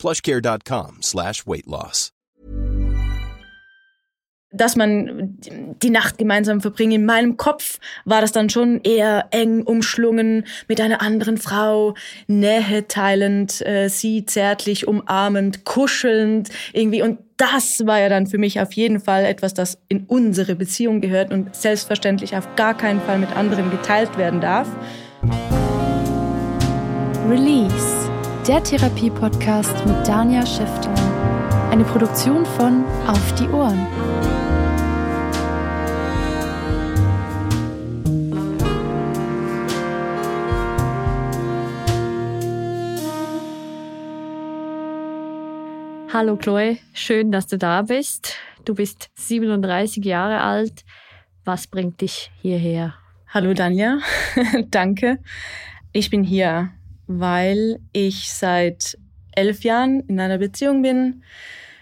plushcare.com slash weight loss. Dass man die Nacht gemeinsam verbringt. In meinem Kopf war das dann schon eher eng umschlungen mit einer anderen Frau, Nähe teilend, äh, sie zärtlich umarmend, kuschelnd irgendwie. Und das war ja dann für mich auf jeden Fall etwas, das in unsere Beziehung gehört und selbstverständlich auf gar keinen Fall mit anderen geteilt werden darf. Release der Therapie-Podcast mit Dania Schäfter. Eine Produktion von Auf die Ohren. Hallo Chloe, schön, dass du da bist. Du bist 37 Jahre alt. Was bringt dich hierher? Hallo Danja, danke. Ich bin hier, weil ich seit elf Jahren in einer Beziehung bin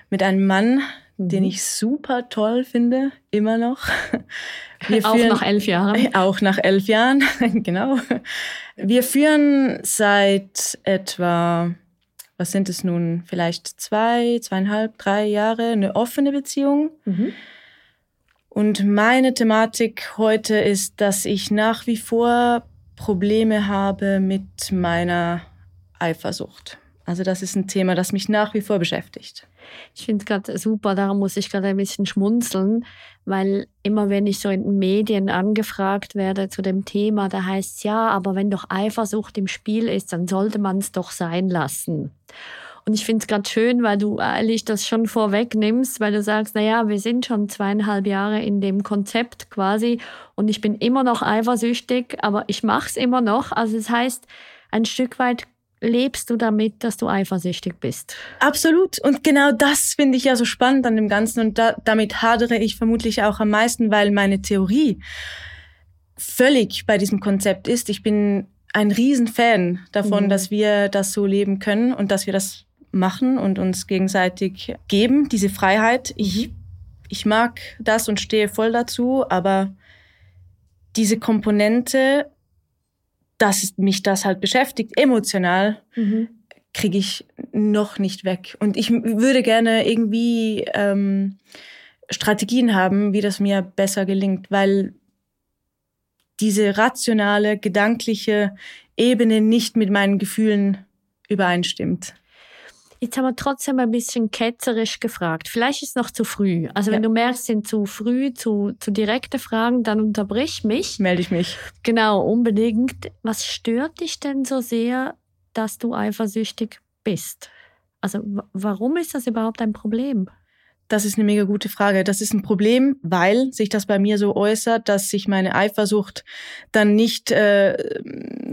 mit einem Mann, mhm. den ich super toll finde, immer noch. Wir auch nach elf Jahren. Auch nach elf Jahren, genau. Wir führen seit etwa, was sind es nun, vielleicht zwei, zweieinhalb, drei Jahre eine offene Beziehung. Mhm. Und meine Thematik heute ist, dass ich nach wie vor Probleme habe mit meiner Eifersucht. Also das ist ein Thema, das mich nach wie vor beschäftigt. Ich finde es gerade super, darum muss ich gerade ein bisschen schmunzeln, weil immer wenn ich so in den Medien angefragt werde zu dem Thema, da heißt es ja, aber wenn doch Eifersucht im Spiel ist, dann sollte man es doch sein lassen. Und ich finde es gerade schön, weil du eigentlich das schon vorwegnimmst, weil du sagst, naja, wir sind schon zweieinhalb Jahre in dem Konzept quasi und ich bin immer noch eifersüchtig, aber ich mache es immer noch. Also das heißt, ein Stück weit lebst du damit, dass du eifersüchtig bist. Absolut. Und genau das finde ich ja so spannend an dem Ganzen. Und da, damit hadere ich vermutlich auch am meisten, weil meine Theorie völlig bei diesem Konzept ist. Ich bin ein Riesenfan davon, mhm. dass wir das so leben können und dass wir das machen und uns gegenseitig geben, diese Freiheit. Ich, ich mag das und stehe voll dazu, aber diese Komponente, dass mich das halt beschäftigt, emotional, mhm. kriege ich noch nicht weg. Und ich würde gerne irgendwie ähm, Strategien haben, wie das mir besser gelingt, weil diese rationale, gedankliche Ebene nicht mit meinen Gefühlen übereinstimmt. Jetzt haben wir trotzdem ein bisschen ketzerisch gefragt. Vielleicht ist es noch zu früh. Also ja. wenn du merkst, sind zu früh, zu, zu direkte Fragen, dann unterbrich mich. Melde ich mich. Genau, unbedingt. Was stört dich denn so sehr, dass du eifersüchtig bist? Also warum ist das überhaupt ein Problem? Das ist eine mega gute Frage. Das ist ein Problem, weil sich das bei mir so äußert, dass sich meine Eifersucht dann nicht äh,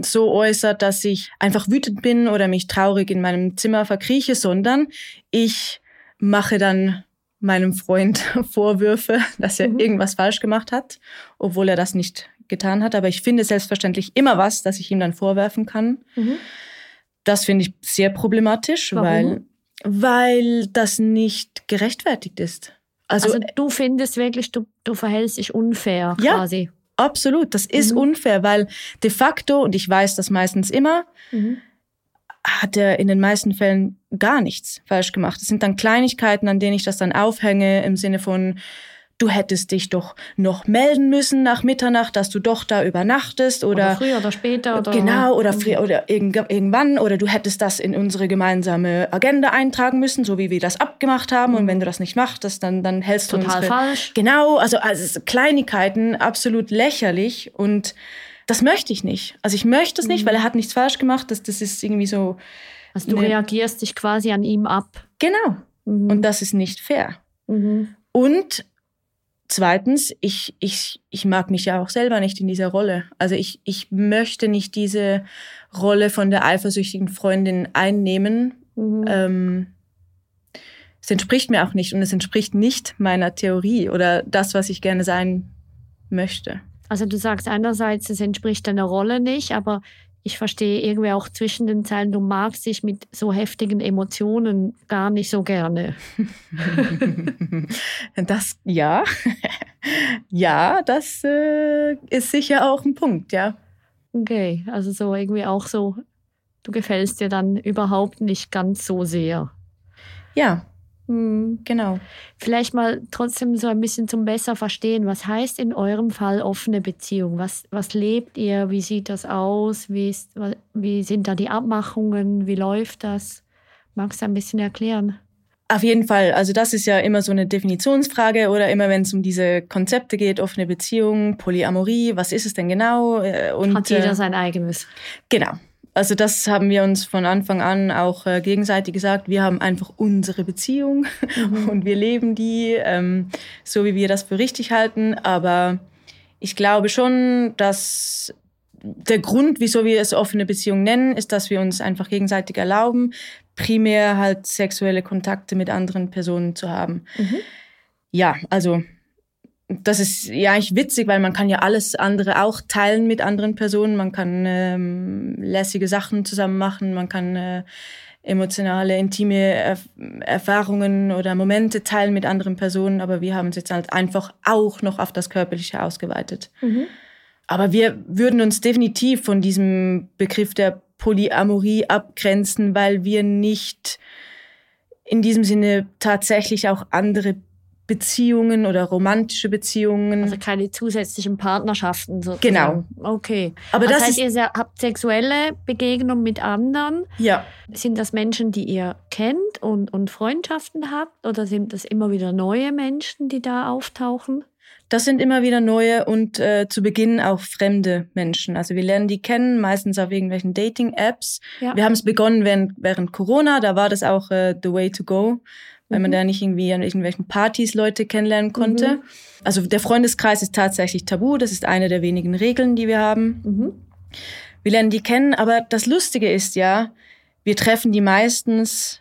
so äußert, dass ich einfach wütend bin oder mich traurig in meinem Zimmer verkrieche, sondern ich mache dann meinem Freund Vorwürfe, dass er mhm. irgendwas falsch gemacht hat, obwohl er das nicht getan hat. Aber ich finde selbstverständlich immer was, das ich ihm dann vorwerfen kann. Mhm. Das finde ich sehr problematisch, Warum? weil weil das nicht gerechtfertigt ist. Also, also du findest wirklich, du, du verhältst dich unfair ja, quasi. Absolut, das ist mhm. unfair, weil de facto, und ich weiß das meistens immer, mhm. hat er in den meisten Fällen gar nichts falsch gemacht. Es sind dann Kleinigkeiten, an denen ich das dann aufhänge, im Sinne von, du hättest dich doch noch melden müssen nach Mitternacht, dass du doch da übernachtest oder, oder früher oder später oder genau oder früher oder irgendwann oder du hättest das in unsere gemeinsame Agenda eintragen müssen, so wie wir das abgemacht haben und wenn du das nicht machst, dann dann hältst du total unsere, falsch. Genau, also, also Kleinigkeiten absolut lächerlich und das möchte ich nicht. Also ich möchte es nicht, mhm. weil er hat nichts falsch gemacht. Das, das ist irgendwie so. Also du reagierst dich quasi an ihm ab. Genau. Mhm. Und das ist nicht fair. Mhm. Und Zweitens, ich, ich, ich mag mich ja auch selber nicht in dieser Rolle. Also ich, ich möchte nicht diese Rolle von der eifersüchtigen Freundin einnehmen. Mhm. Ähm, es entspricht mir auch nicht und es entspricht nicht meiner Theorie oder das, was ich gerne sein möchte. Also du sagst einerseits, es entspricht deiner Rolle nicht, aber ich verstehe irgendwie auch zwischen den Zeilen, du magst dich mit so heftigen Emotionen gar nicht so gerne. das, ja. ja, das äh, ist sicher auch ein Punkt, ja. Okay, also so irgendwie auch so, du gefällst dir dann überhaupt nicht ganz so sehr. Ja, Mhm, genau. Vielleicht mal trotzdem so ein bisschen zum besser verstehen, was heißt in eurem Fall offene Beziehung? Was, was lebt ihr? Wie sieht das aus? Wie, ist, wie sind da die Abmachungen? Wie läuft das? Magst du ein bisschen erklären? Auf jeden Fall. Also das ist ja immer so eine Definitionsfrage oder immer wenn es um diese Konzepte geht, offene Beziehung, Polyamorie, was ist es denn genau? Äh, und, Hat jeder äh, sein eigenes. Genau. Also das haben wir uns von Anfang an auch äh, gegenseitig gesagt. Wir haben einfach unsere Beziehung mhm. und wir leben die ähm, so, wie wir das für richtig halten. Aber ich glaube schon, dass der Grund, wieso wir es offene Beziehung nennen, ist, dass wir uns einfach gegenseitig erlauben, primär halt sexuelle Kontakte mit anderen Personen zu haben. Mhm. Ja, also das ist ja eigentlich witzig, weil man kann ja alles andere auch teilen mit anderen Personen. Man kann ähm, lässige Sachen zusammen machen, man kann äh, emotionale, intime Erf Erfahrungen oder Momente teilen mit anderen Personen, aber wir haben es jetzt halt einfach auch noch auf das Körperliche ausgeweitet. Mhm. Aber wir würden uns definitiv von diesem Begriff der Polyamorie abgrenzen, weil wir nicht in diesem Sinne tatsächlich auch andere Beziehungen oder romantische Beziehungen. Also keine zusätzlichen Partnerschaften sozusagen. Genau. Okay. Aber das, das heißt, ihr habt sexuelle Begegnungen mit anderen. Ja. Sind das Menschen, die ihr kennt und, und Freundschaften habt? Oder sind das immer wieder neue Menschen, die da auftauchen? Das sind immer wieder neue und äh, zu Beginn auch fremde Menschen. Also wir lernen die kennen, meistens auf irgendwelchen Dating-Apps. Ja. Wir haben es begonnen während, während Corona, da war das auch äh, the way to go weil man mhm. da nicht irgendwie an irgendwelchen Partys Leute kennenlernen konnte. Mhm. Also der Freundeskreis ist tatsächlich tabu, das ist eine der wenigen Regeln, die wir haben. Mhm. Wir lernen die kennen, aber das Lustige ist ja, wir treffen die meistens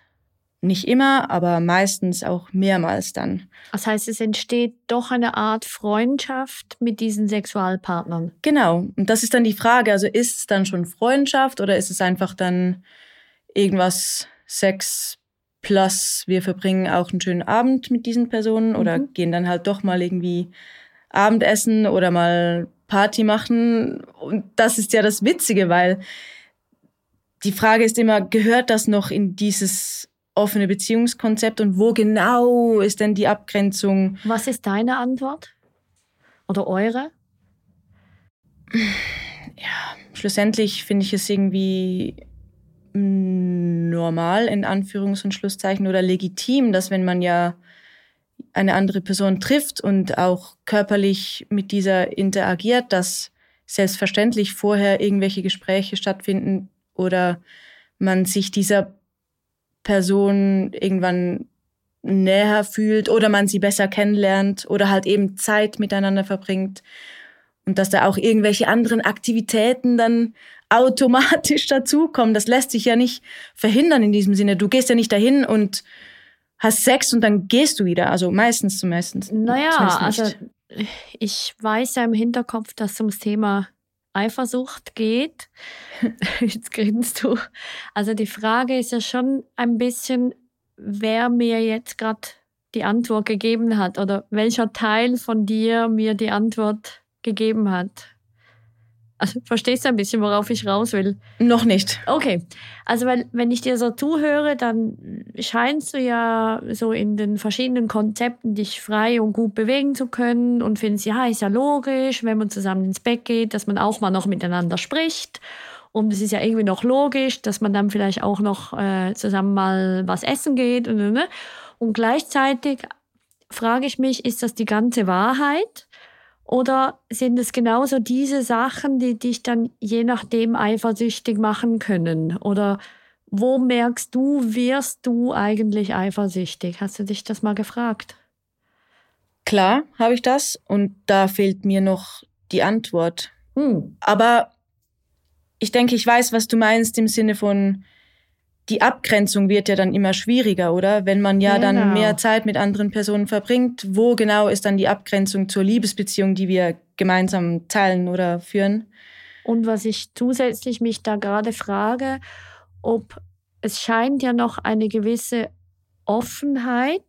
nicht immer, aber meistens auch mehrmals dann. Das heißt, es entsteht doch eine Art Freundschaft mit diesen Sexualpartnern. Genau. Und das ist dann die Frage, also ist es dann schon Freundschaft oder ist es einfach dann irgendwas Sex Plus wir verbringen auch einen schönen Abend mit diesen Personen oder mhm. gehen dann halt doch mal irgendwie Abendessen oder mal Party machen. Und das ist ja das Witzige, weil die Frage ist immer, gehört das noch in dieses offene Beziehungskonzept und wo genau ist denn die Abgrenzung? Was ist deine Antwort? Oder eure? Ja, schlussendlich finde ich es irgendwie normal in Anführungs- und Schlusszeichen oder legitim, dass wenn man ja eine andere Person trifft und auch körperlich mit dieser interagiert, dass selbstverständlich vorher irgendwelche Gespräche stattfinden oder man sich dieser Person irgendwann näher fühlt oder man sie besser kennenlernt oder halt eben Zeit miteinander verbringt und dass da auch irgendwelche anderen Aktivitäten dann automatisch dazukommen. Das lässt sich ja nicht verhindern in diesem Sinne. Du gehst ja nicht dahin und hast Sex und dann gehst du wieder. Also meistens zumindest. Naja, also ich weiß ja im Hinterkopf, dass es ums Thema Eifersucht geht. Jetzt grinst du. Also die Frage ist ja schon ein bisschen, wer mir jetzt gerade die Antwort gegeben hat oder welcher Teil von dir mir die Antwort gegeben hat. Also verstehst du ein bisschen, worauf ich raus will? Noch nicht. Okay. Also weil, wenn ich dir so zuhöre, dann scheinst du ja so in den verschiedenen Konzepten dich frei und gut bewegen zu können und findest, ja, ist ja logisch, wenn man zusammen ins Bett geht, dass man auch mal noch miteinander spricht. Und es ist ja irgendwie noch logisch, dass man dann vielleicht auch noch äh, zusammen mal was essen geht. Und, und, und gleichzeitig frage ich mich, ist das die ganze Wahrheit? Oder sind es genauso diese Sachen, die dich dann je nachdem eifersüchtig machen können? Oder wo merkst du, wirst du eigentlich eifersüchtig? Hast du dich das mal gefragt? Klar habe ich das und da fehlt mir noch die Antwort. Hm. Aber ich denke, ich weiß, was du meinst im Sinne von, die Abgrenzung wird ja dann immer schwieriger, oder? Wenn man ja genau. dann mehr Zeit mit anderen Personen verbringt, wo genau ist dann die Abgrenzung zur Liebesbeziehung, die wir gemeinsam teilen oder führen? Und was ich zusätzlich mich da gerade frage, ob es scheint ja noch eine gewisse Offenheit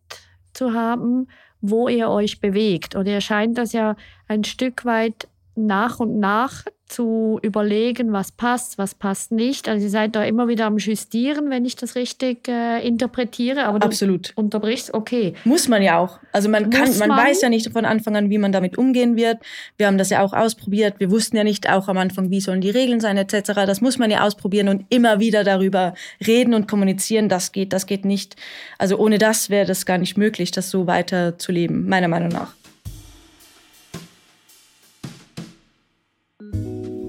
zu haben, wo ihr euch bewegt. Oder ihr scheint das ja ein Stück weit nach und nach zu überlegen, was passt, was passt nicht. Also ihr seid da immer wieder am Justieren, wenn ich das richtig äh, interpretiere. Aber Absolut. du unterbrichst, okay. Muss man ja auch. Also man kann, man, man, weiß ja nicht von Anfang an, wie man damit umgehen wird. Wir haben das ja auch ausprobiert. Wir wussten ja nicht auch am Anfang, wie sollen die Regeln sein etc. Das muss man ja ausprobieren und immer wieder darüber reden und kommunizieren. Das geht, das geht nicht. Also ohne das wäre das gar nicht möglich, das so weiter zu leben, meiner Meinung nach.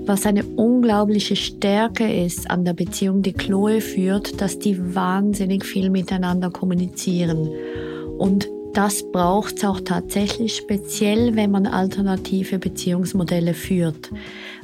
Was eine unglaubliche Stärke ist an der Beziehung, die Chloe führt, dass die wahnsinnig viel miteinander kommunizieren. Und das braucht es auch tatsächlich, speziell wenn man alternative Beziehungsmodelle führt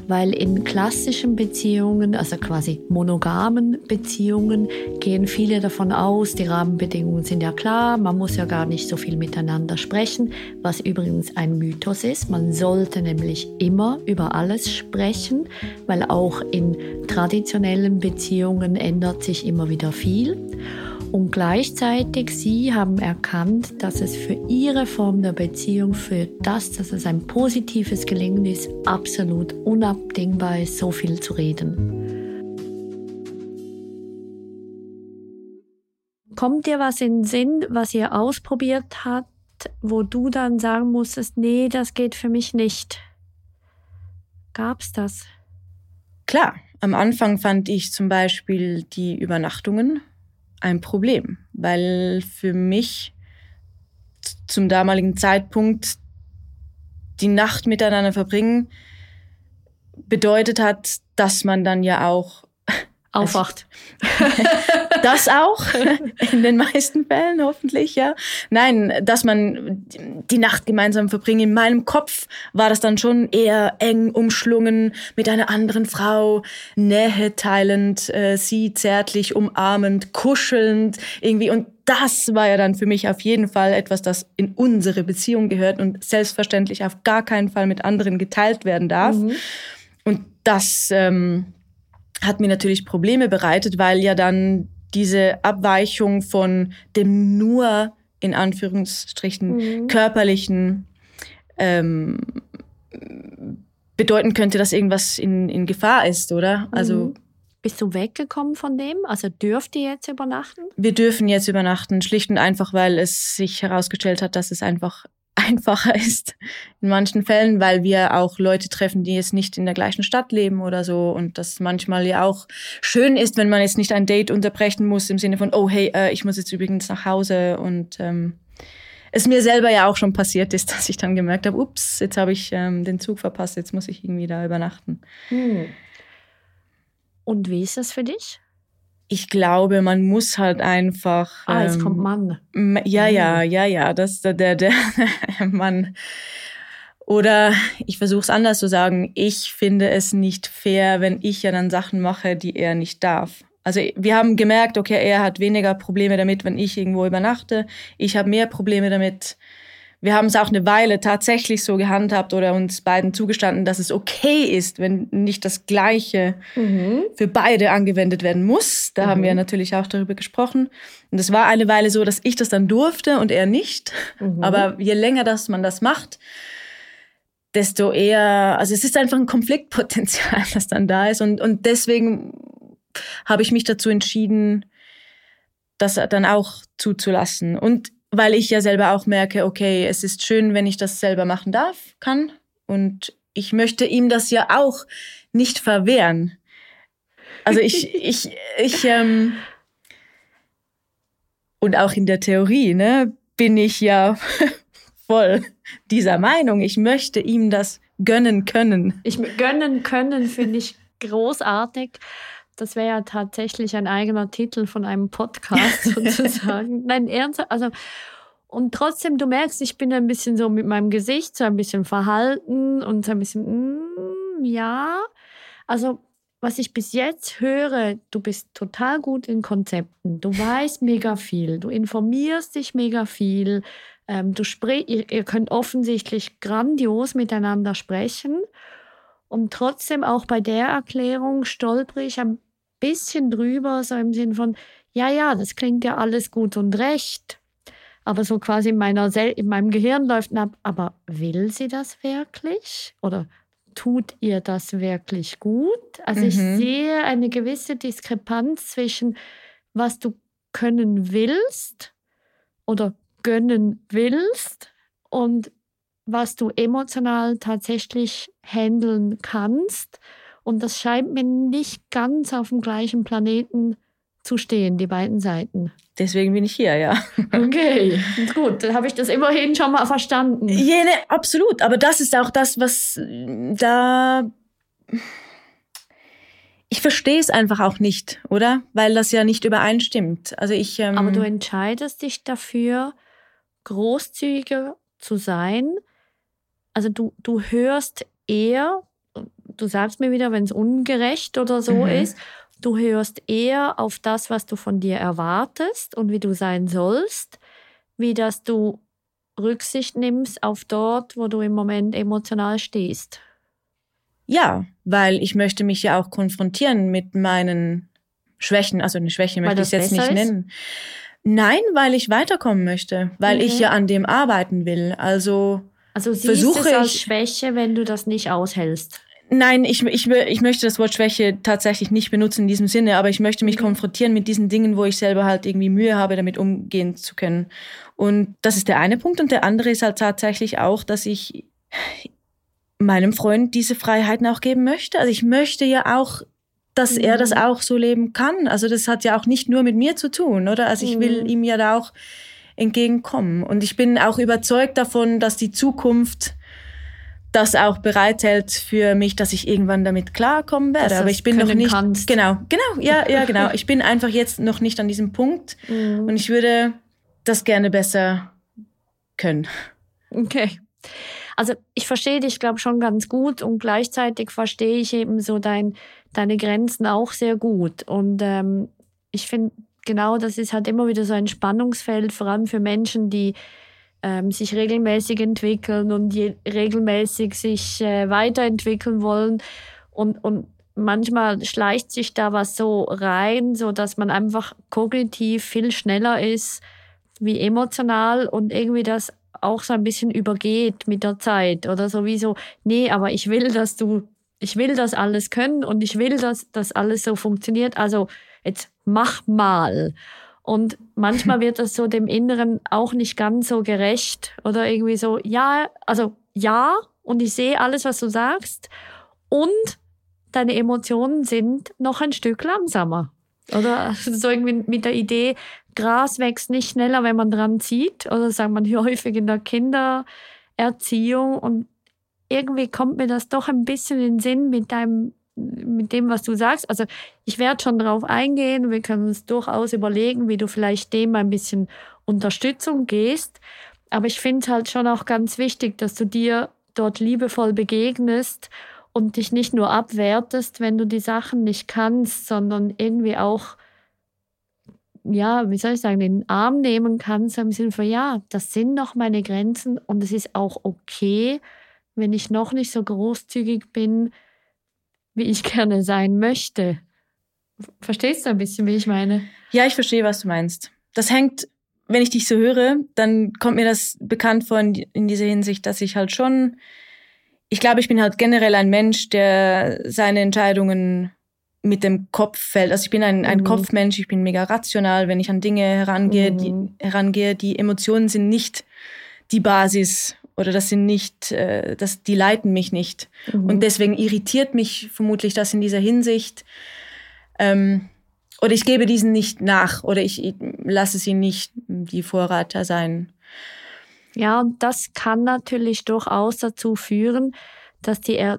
weil in klassischen Beziehungen, also quasi monogamen Beziehungen, gehen viele davon aus, die Rahmenbedingungen sind ja klar, man muss ja gar nicht so viel miteinander sprechen, was übrigens ein Mythos ist. Man sollte nämlich immer über alles sprechen, weil auch in traditionellen Beziehungen ändert sich immer wieder viel. Und gleichzeitig, sie haben erkannt, dass es für ihre Form der Beziehung, für das, dass es ein positives Gelingen ist, absolut unabdingbar ist, so viel zu reden. Kommt dir was in den Sinn, was ihr ausprobiert habt, wo du dann sagen musstest, nee, das geht für mich nicht? Gab's das? Klar, am Anfang fand ich zum Beispiel die Übernachtungen ein Problem, weil für mich zum damaligen Zeitpunkt die Nacht miteinander verbringen bedeutet hat, dass man dann ja auch aufwacht. das auch, in den meisten Fällen hoffentlich, ja. Nein, dass man die Nacht gemeinsam verbringt. In meinem Kopf war das dann schon eher eng umschlungen mit einer anderen Frau, Nähe teilend, äh, sie zärtlich umarmend, kuschelnd irgendwie. Und das war ja dann für mich auf jeden Fall etwas, das in unsere Beziehung gehört und selbstverständlich auf gar keinen Fall mit anderen geteilt werden darf. Mhm. Und das... Ähm, hat mir natürlich Probleme bereitet, weil ja dann diese Abweichung von dem nur in Anführungsstrichen mhm. körperlichen ähm, bedeuten könnte, dass irgendwas in, in Gefahr ist, oder? Also mhm. Bist du weggekommen von dem? Also dürft ihr jetzt übernachten? Wir dürfen jetzt übernachten, schlicht und einfach, weil es sich herausgestellt hat, dass es einfach einfacher ist in manchen Fällen, weil wir auch Leute treffen, die jetzt nicht in der gleichen Stadt leben oder so und das manchmal ja auch schön ist, wenn man jetzt nicht ein Date unterbrechen muss im Sinne von, oh hey, äh, ich muss jetzt übrigens nach Hause und ähm, es mir selber ja auch schon passiert ist, dass ich dann gemerkt habe, ups, jetzt habe ich ähm, den Zug verpasst, jetzt muss ich irgendwie da übernachten. Hm. Und wie ist das für dich? Ich glaube, man muss halt einfach. Ah, jetzt ähm, kommt Mann. Ja, ja, mhm. ja, ja, das der der, der Mann. Oder ich versuche es anders zu sagen. Ich finde es nicht fair, wenn ich ja dann Sachen mache, die er nicht darf. Also wir haben gemerkt, okay, er hat weniger Probleme damit, wenn ich irgendwo übernachte. Ich habe mehr Probleme damit, wir haben es auch eine Weile tatsächlich so gehandhabt oder uns beiden zugestanden, dass es okay ist, wenn nicht das Gleiche mhm. für beide angewendet werden muss. Da mhm. haben wir mhm. natürlich auch darüber gesprochen. Und es war eine Weile so, dass ich das dann durfte und er nicht. Mhm. Aber je länger dass man das macht, desto eher, also es ist einfach ein Konfliktpotenzial, das dann da ist. Und, und deswegen habe ich mich dazu entschieden, das dann auch zuzulassen. Und weil ich ja selber auch merke, okay, es ist schön, wenn ich das selber machen darf, kann. Und ich möchte ihm das ja auch nicht verwehren. Also ich, ich, ich, ähm, und auch in der Theorie, ne, bin ich ja voll dieser Meinung. Ich möchte ihm das gönnen können. Ich gönnen können finde ich großartig. Das wäre ja tatsächlich ein eigener Titel von einem Podcast sozusagen. Nein, ernsthaft. Also, und trotzdem, du merkst, ich bin ein bisschen so mit meinem Gesicht so ein bisschen verhalten und so ein bisschen, mm, ja. Also, was ich bis jetzt höre, du bist total gut in Konzepten, du weißt mega viel, du informierst dich mega viel, ähm, du sprich, ihr, ihr könnt offensichtlich grandios miteinander sprechen. Und trotzdem auch bei der Erklärung stolper ich ein bisschen drüber, so im Sinn von, ja, ja, das klingt ja alles gut und recht. Aber so quasi in, meiner Sel in meinem Gehirn läuft ab, aber will sie das wirklich? Oder tut ihr das wirklich gut? Also mhm. ich sehe eine gewisse Diskrepanz zwischen, was du können willst oder gönnen willst und was du emotional tatsächlich handeln kannst. Und das scheint mir nicht ganz auf dem gleichen Planeten zu stehen, die beiden Seiten. Deswegen bin ich hier, ja. Okay, gut, dann habe ich das immerhin schon mal verstanden. Jene, absolut. Aber das ist auch das, was da. Ich verstehe es einfach auch nicht, oder? Weil das ja nicht übereinstimmt. Also ich. Ähm Aber du entscheidest dich dafür, großzügiger zu sein. Also du, du hörst eher, du sagst mir wieder, wenn es ungerecht oder so mhm. ist, du hörst eher auf das, was du von dir erwartest und wie du sein sollst, wie dass du Rücksicht nimmst auf dort, wo du im Moment emotional stehst. Ja, weil ich möchte mich ja auch konfrontieren mit meinen Schwächen. Also eine Schwäche möchte ich jetzt nicht ist? nennen. Nein, weil ich weiterkommen möchte, weil mhm. ich ja an dem arbeiten will. Also, also siehst versuche es als Schwäche, wenn du das nicht aushältst. Nein, ich, ich, ich möchte das Wort Schwäche tatsächlich nicht benutzen in diesem Sinne, aber ich möchte mich mhm. konfrontieren mit diesen Dingen, wo ich selber halt irgendwie Mühe habe, damit umgehen zu können. Und das ist der eine Punkt. Und der andere ist halt tatsächlich auch, dass ich meinem Freund diese Freiheiten auch geben möchte. Also ich möchte ja auch dass mhm. er das mhm. auch so leben kann. Also das hat ja auch nicht nur mit mir zu tun, oder? Also ich will mhm. ihm ja da auch entgegenkommen. Und ich bin auch überzeugt davon, dass die Zukunft das auch bereithält für mich, dass ich irgendwann damit klarkommen werde. Aber ich bin noch nicht. Kannst. Genau, genau, ja, ja, genau. Ich bin einfach jetzt noch nicht an diesem Punkt mhm. und ich würde das gerne besser können. Okay. Also ich verstehe dich, glaube schon ganz gut und gleichzeitig verstehe ich eben so dein deine Grenzen auch sehr gut. Und ähm, ich finde, genau das ist halt immer wieder so ein Spannungsfeld, vor allem für Menschen, die ähm, sich regelmäßig entwickeln und je, regelmäßig sich äh, weiterentwickeln wollen. Und, und manchmal schleicht sich da was so rein, so dass man einfach kognitiv viel schneller ist wie emotional und irgendwie das auch so ein bisschen übergeht mit der Zeit oder sowieso, nee, aber ich will, dass du ich will das alles können und ich will, dass das alles so funktioniert. Also jetzt mach mal. Und manchmal wird das so dem Inneren auch nicht ganz so gerecht oder irgendwie so, ja, also ja, und ich sehe alles, was du sagst. Und deine Emotionen sind noch ein Stück langsamer. Oder so irgendwie mit der Idee, Gras wächst nicht schneller, wenn man dran zieht. Oder sagt man hier häufig in der Kindererziehung. Und irgendwie kommt mir das doch ein bisschen in den Sinn mit deinem mit dem, was du sagst. Also ich werde schon darauf eingehen. Wir können uns durchaus überlegen, wie du vielleicht dem ein bisschen Unterstützung gehst. Aber ich finde es halt schon auch ganz wichtig, dass du dir dort liebevoll begegnest und dich nicht nur abwertest, wenn du die Sachen nicht kannst, sondern irgendwie auch, ja, wie soll ich sagen, den Arm nehmen kannst, im Sinne von, ja, das sind noch meine Grenzen und es ist auch okay, wenn ich noch nicht so großzügig bin, wie ich gerne sein möchte. Verstehst du ein bisschen, wie ich meine? Ja, ich verstehe, was du meinst. Das hängt, wenn ich dich so höre, dann kommt mir das bekannt vor in dieser Hinsicht, dass ich halt schon, ich glaube, ich bin halt generell ein Mensch, der seine Entscheidungen mit dem Kopf fällt. Also ich bin ein, ein mhm. Kopfmensch, ich bin mega rational, wenn ich an Dinge herangehe, mhm. die, herangehe, die Emotionen sind nicht die Basis oder das sind nicht, äh, das, die leiten mich nicht. Mhm. Und deswegen irritiert mich vermutlich das in dieser Hinsicht. Ähm, oder ich gebe diesen nicht nach oder ich, ich lasse sie nicht die Vorreiter sein. Ja, und das kann natürlich durchaus dazu führen, dass die äh,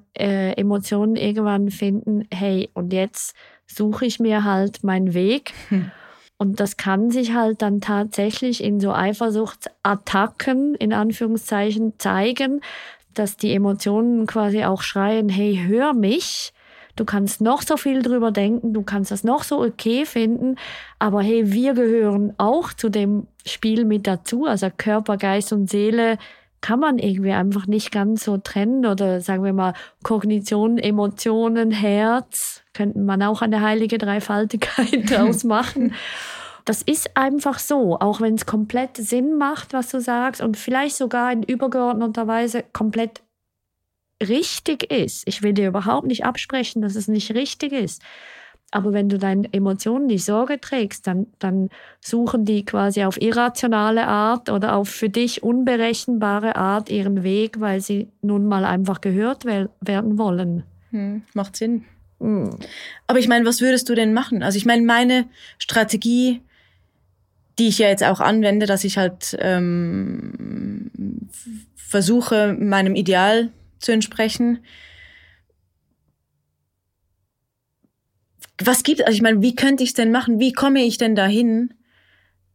Emotionen irgendwann finden, hey, und jetzt suche ich mir halt meinen Weg. Hm. Und das kann sich halt dann tatsächlich in so Eifersuchtsattacken in Anführungszeichen zeigen, dass die Emotionen quasi auch schreien, hey, hör mich, Du kannst noch so viel drüber denken, du kannst das noch so okay finden, aber hey, wir gehören auch zu dem Spiel mit dazu. Also Körper, Geist und Seele kann man irgendwie einfach nicht ganz so trennen oder sagen wir mal Kognition, Emotionen, Herz, könnte man auch eine heilige Dreifaltigkeit daraus machen. Das ist einfach so, auch wenn es komplett Sinn macht, was du sagst und vielleicht sogar in übergeordneter Weise komplett richtig ist. Ich will dir überhaupt nicht absprechen, dass es nicht richtig ist. Aber wenn du deinen Emotionen die Sorge trägst, dann, dann suchen die quasi auf irrationale Art oder auf für dich unberechenbare Art ihren Weg, weil sie nun mal einfach gehört werden wollen. Hm, macht Sinn. Hm. Aber ich meine, was würdest du denn machen? Also ich meine, meine Strategie, die ich ja jetzt auch anwende, dass ich halt ähm, versuche, meinem Ideal zu entsprechen. Was gibt, also ich meine, wie könnte ich es denn machen? Wie komme ich denn dahin,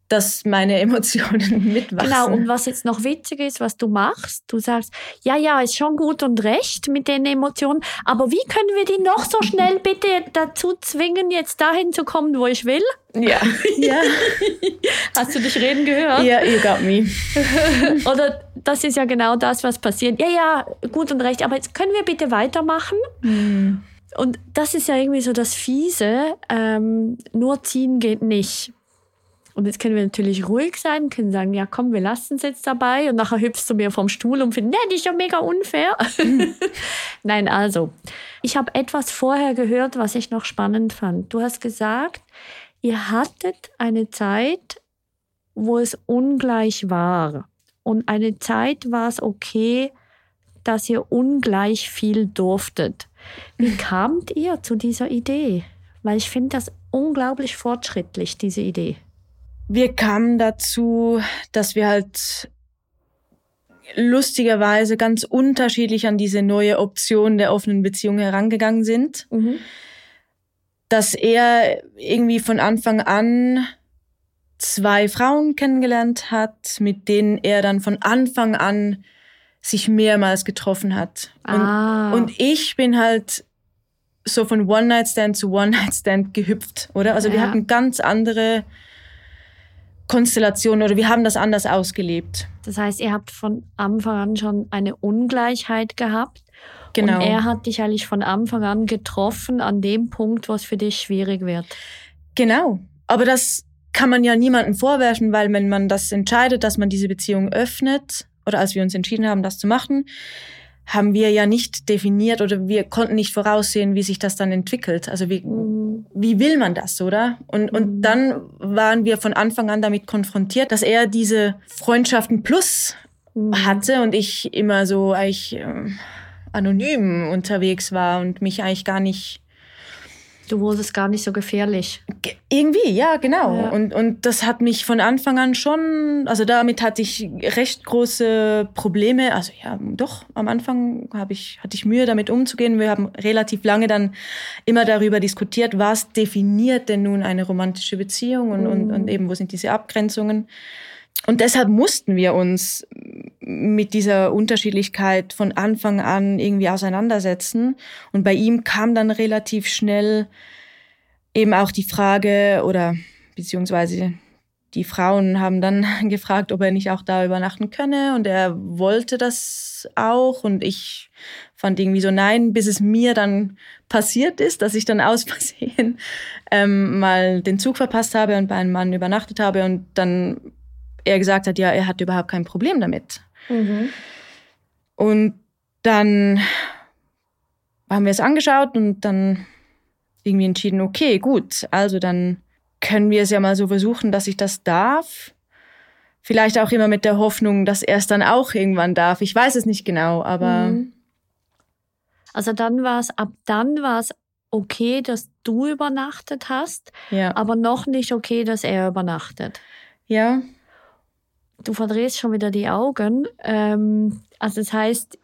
dass meine Emotionen mitwachsen? Genau, und was jetzt noch witzig ist, was du machst, du sagst, ja, ja, ist schon gut und recht mit den Emotionen, aber wie können wir die noch so schnell bitte dazu zwingen, jetzt dahin zu kommen, wo ich will? Ja. ja. Hast du dich reden gehört? Ja, yeah, you got me. Oder das ist ja genau das, was passiert. Ja, ja, gut und recht, aber jetzt können wir bitte weitermachen? Hm. Und das ist ja irgendwie so das Fiese. Ähm, nur ziehen geht nicht. Und jetzt können wir natürlich ruhig sein, können sagen, ja komm, wir lassen es jetzt dabei. Und nachher hüpfst du mir vom Stuhl und findest, nee, das ist ja mega unfair. Nein, also, ich habe etwas vorher gehört, was ich noch spannend fand. Du hast gesagt, ihr hattet eine Zeit, wo es ungleich war. Und eine Zeit war es okay, dass ihr ungleich viel durftet. Wie kamt ihr zu dieser Idee? Weil ich finde das unglaublich fortschrittlich, diese Idee. Wir kamen dazu, dass wir halt lustigerweise ganz unterschiedlich an diese neue Option der offenen Beziehung herangegangen sind. Mhm. Dass er irgendwie von Anfang an zwei Frauen kennengelernt hat, mit denen er dann von Anfang an sich mehrmals getroffen hat. Ah. Und, und ich bin halt so von One-Night-Stand zu One-Night-Stand gehüpft, oder? Also ja. wir hatten ganz andere Konstellationen oder wir haben das anders ausgelebt. Das heißt, ihr habt von Anfang an schon eine Ungleichheit gehabt. Genau. Und er hat dich eigentlich von Anfang an getroffen an dem Punkt, was für dich schwierig wird. Genau. Aber das kann man ja niemandem vorwerfen, weil wenn man das entscheidet, dass man diese Beziehung öffnet, oder als wir uns entschieden haben, das zu machen, haben wir ja nicht definiert oder wir konnten nicht voraussehen, wie sich das dann entwickelt. Also wie, mhm. wie will man das, oder? Und, und Mhm. dann waren wir von Anfang an damit konfrontiert, dass er diese Freundschaften plus Mhm. hatte und ich immer so eigentlich ähm, anonym unterwegs war und mich eigentlich gar nicht Du wurdest gar nicht so gefährlich. Ge- Irgendwie, ja, genau. Ja. Und, und das hat mich von Anfang an schon, also damit hatte ich recht große Probleme. Also ja, doch, am Anfang habe ich, hatte ich Mühe, damit umzugehen. Wir haben relativ lange dann immer darüber diskutiert, was definiert denn nun eine romantische Beziehung und, und, und eben, wo sind diese Abgrenzungen. Und deshalb mussten wir uns mit dieser Unterschiedlichkeit von Anfang an irgendwie auseinandersetzen. Und bei ihm kam dann relativ schnell eben auch die Frage oder beziehungsweise die Frauen haben dann gefragt, ob er nicht auch da übernachten könne. Und er wollte das auch. Und ich fand irgendwie so nein, bis es mir dann passiert ist, dass ich dann aus Versehen ähm, mal den Zug verpasst habe und bei einem Mann übernachtet habe. Und dann er gesagt hat, ja, er hat überhaupt kein Problem damit. Und dann haben wir es angeschaut und dann irgendwie entschieden, okay, gut, also dann können wir es ja mal so versuchen, dass ich das darf. Vielleicht auch immer mit der Hoffnung, dass er es dann auch irgendwann darf. Ich weiß es nicht genau, aber Mhm. Also dann war es, ab dann war es okay, dass du übernachtet hast, ja. aber noch nicht okay, dass er übernachtet. Ja, Du verdrehst schon wieder die Augen. Ähm, also das heißt,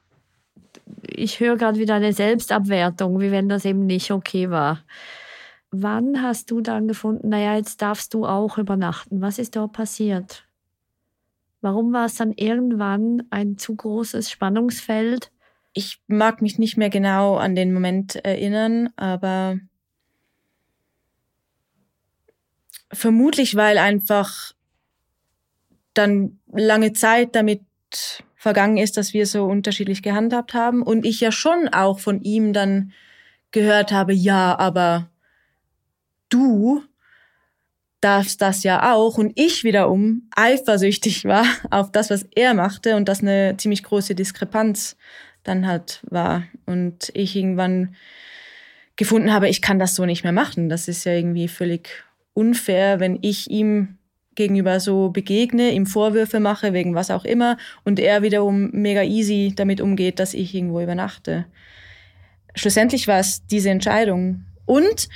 ich höre gerade wieder eine Selbstabwertung, wie wenn das eben nicht okay war. Wann hast du dann gefunden, naja, jetzt darfst du auch übernachten? Was ist dort passiert? Warum war es dann irgendwann ein zu großes Spannungsfeld? ich mag mich nicht mehr genau an den Moment erinnern, aber vermutlich, weil einfach dann lange Zeit damit vergangen ist, dass wir so unterschiedlich gehandhabt haben und ich ja schon auch von ihm dann gehört habe, ja, aber du darfst das ja auch und ich wiederum eifersüchtig war auf das, was er machte und das eine ziemlich große Diskrepanz dann halt war und ich irgendwann gefunden habe, ich kann das so nicht mehr machen. Das ist ja irgendwie völlig unfair, wenn ich ihm gegenüber so begegne, ihm Vorwürfe mache, wegen was auch immer, und er wiederum mega easy damit umgeht, dass ich irgendwo übernachte. Schlussendlich war es diese Entscheidung. Und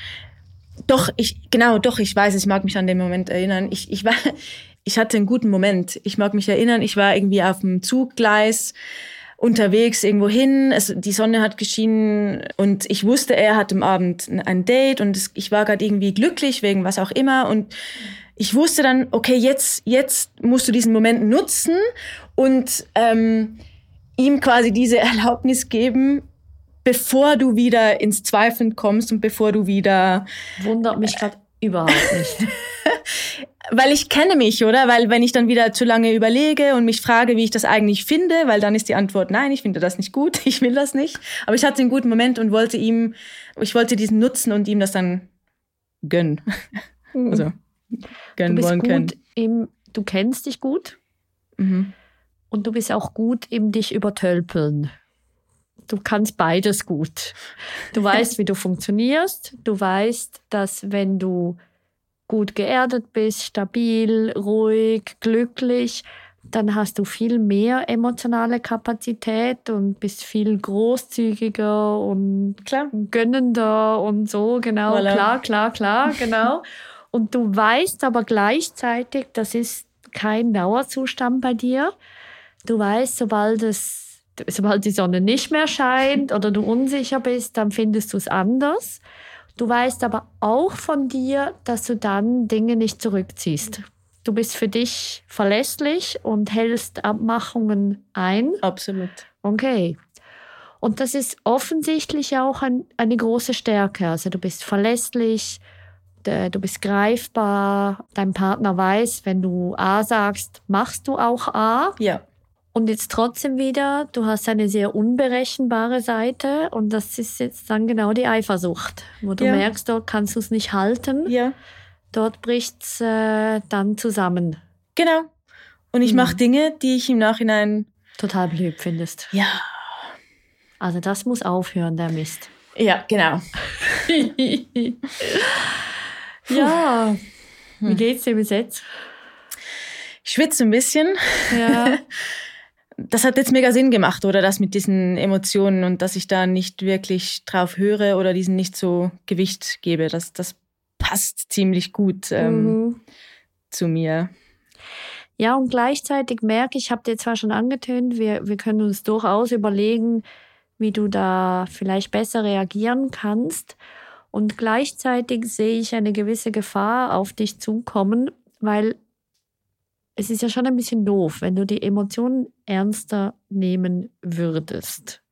doch, ich, genau, doch, ich weiß, ich mag mich an den Moment erinnern. Ich, ich war, ich hatte einen guten Moment. Ich mag mich erinnern, ich war irgendwie auf dem Zuggleis unterwegs irgendwo hin. Es, die Sonne hat geschienen und ich wusste, er hat am Abend ein Date und es, ich war gerade irgendwie glücklich wegen was auch immer und ich wusste dann, okay, jetzt, jetzt musst du diesen Moment nutzen und ähm, ihm quasi diese Erlaubnis geben, bevor du wieder ins Zweifeln kommst und bevor du wieder. Wundert mich gerade überhaupt nicht. weil ich kenne mich, oder? Weil wenn ich dann wieder zu lange überlege und mich frage, wie ich das eigentlich finde, weil dann ist die Antwort nein, ich finde das nicht gut, ich will das nicht. Aber ich hatte einen guten Moment und wollte ihm, ich wollte diesen nutzen und ihm das dann gönnen. Mhm. Also gönnen du bist wollen können. Im, du kennst dich gut mhm. und du bist auch gut im dich übertölpeln. Du kannst beides gut. Du weißt, wie du funktionierst. Du weißt, dass wenn du gut geerdet bist, stabil, ruhig, glücklich, dann hast du viel mehr emotionale Kapazität und bist viel großzügiger und klar. gönnender und so, genau, voilà. klar, klar, klar, genau. und du weißt aber gleichzeitig, das ist kein Dauerzustand bei dir. Du weißt, sobald es sobald die Sonne nicht mehr scheint oder du unsicher bist, dann findest du es anders. Du weißt aber auch von dir, dass du dann Dinge nicht zurückziehst. Du bist für dich verlässlich und hältst Abmachungen ein. Absolut. Okay. Und das ist offensichtlich auch ein, eine große Stärke. Also du bist verlässlich, du bist greifbar, dein Partner weiß, wenn du A sagst, machst du auch A. Ja. Und jetzt trotzdem wieder, du hast eine sehr unberechenbare Seite und das ist jetzt dann genau die Eifersucht, wo du ja. merkst, dort kannst du es nicht halten. Ja. Dort bricht es äh, dann zusammen. Genau. Und ich mhm. mache Dinge, die ich im Nachhinein total blöd findest. Ja. Also das muss aufhören, der Mist. Ja, genau. ja. Wie geht's dir bis jetzt? Ich schwitze ein bisschen. Ja. das hat jetzt mega Sinn gemacht, oder das mit diesen Emotionen und dass ich da nicht wirklich drauf höre oder diesen nicht so Gewicht gebe. Das, das passt ziemlich gut ähm, mhm. zu mir. Ja, und gleichzeitig merke ich, ich habe dir zwar schon angetönt, wir, wir können uns durchaus überlegen, wie du da vielleicht besser reagieren kannst. Und gleichzeitig sehe ich eine gewisse Gefahr auf dich zukommen, weil es ist ja schon ein bisschen doof, wenn du die Emotionen ernster nehmen würdest.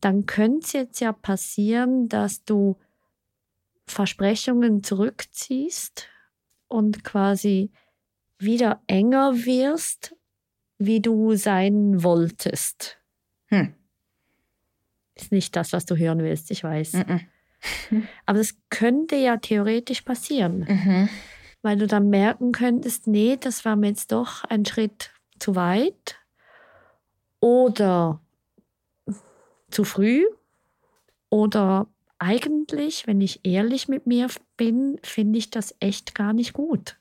Dann könnte es jetzt ja passieren, dass du Versprechungen zurückziehst und quasi wieder enger wirst, wie du sein wolltest. Hm. Ist nicht das, was du hören willst, ich weiß. Mhm. Aber es könnte ja theoretisch passieren. Mhm weil du dann merken könntest, nee, das war mir jetzt doch ein Schritt zu weit oder zu früh oder eigentlich, wenn ich ehrlich mit mir bin, finde ich das echt gar nicht gut.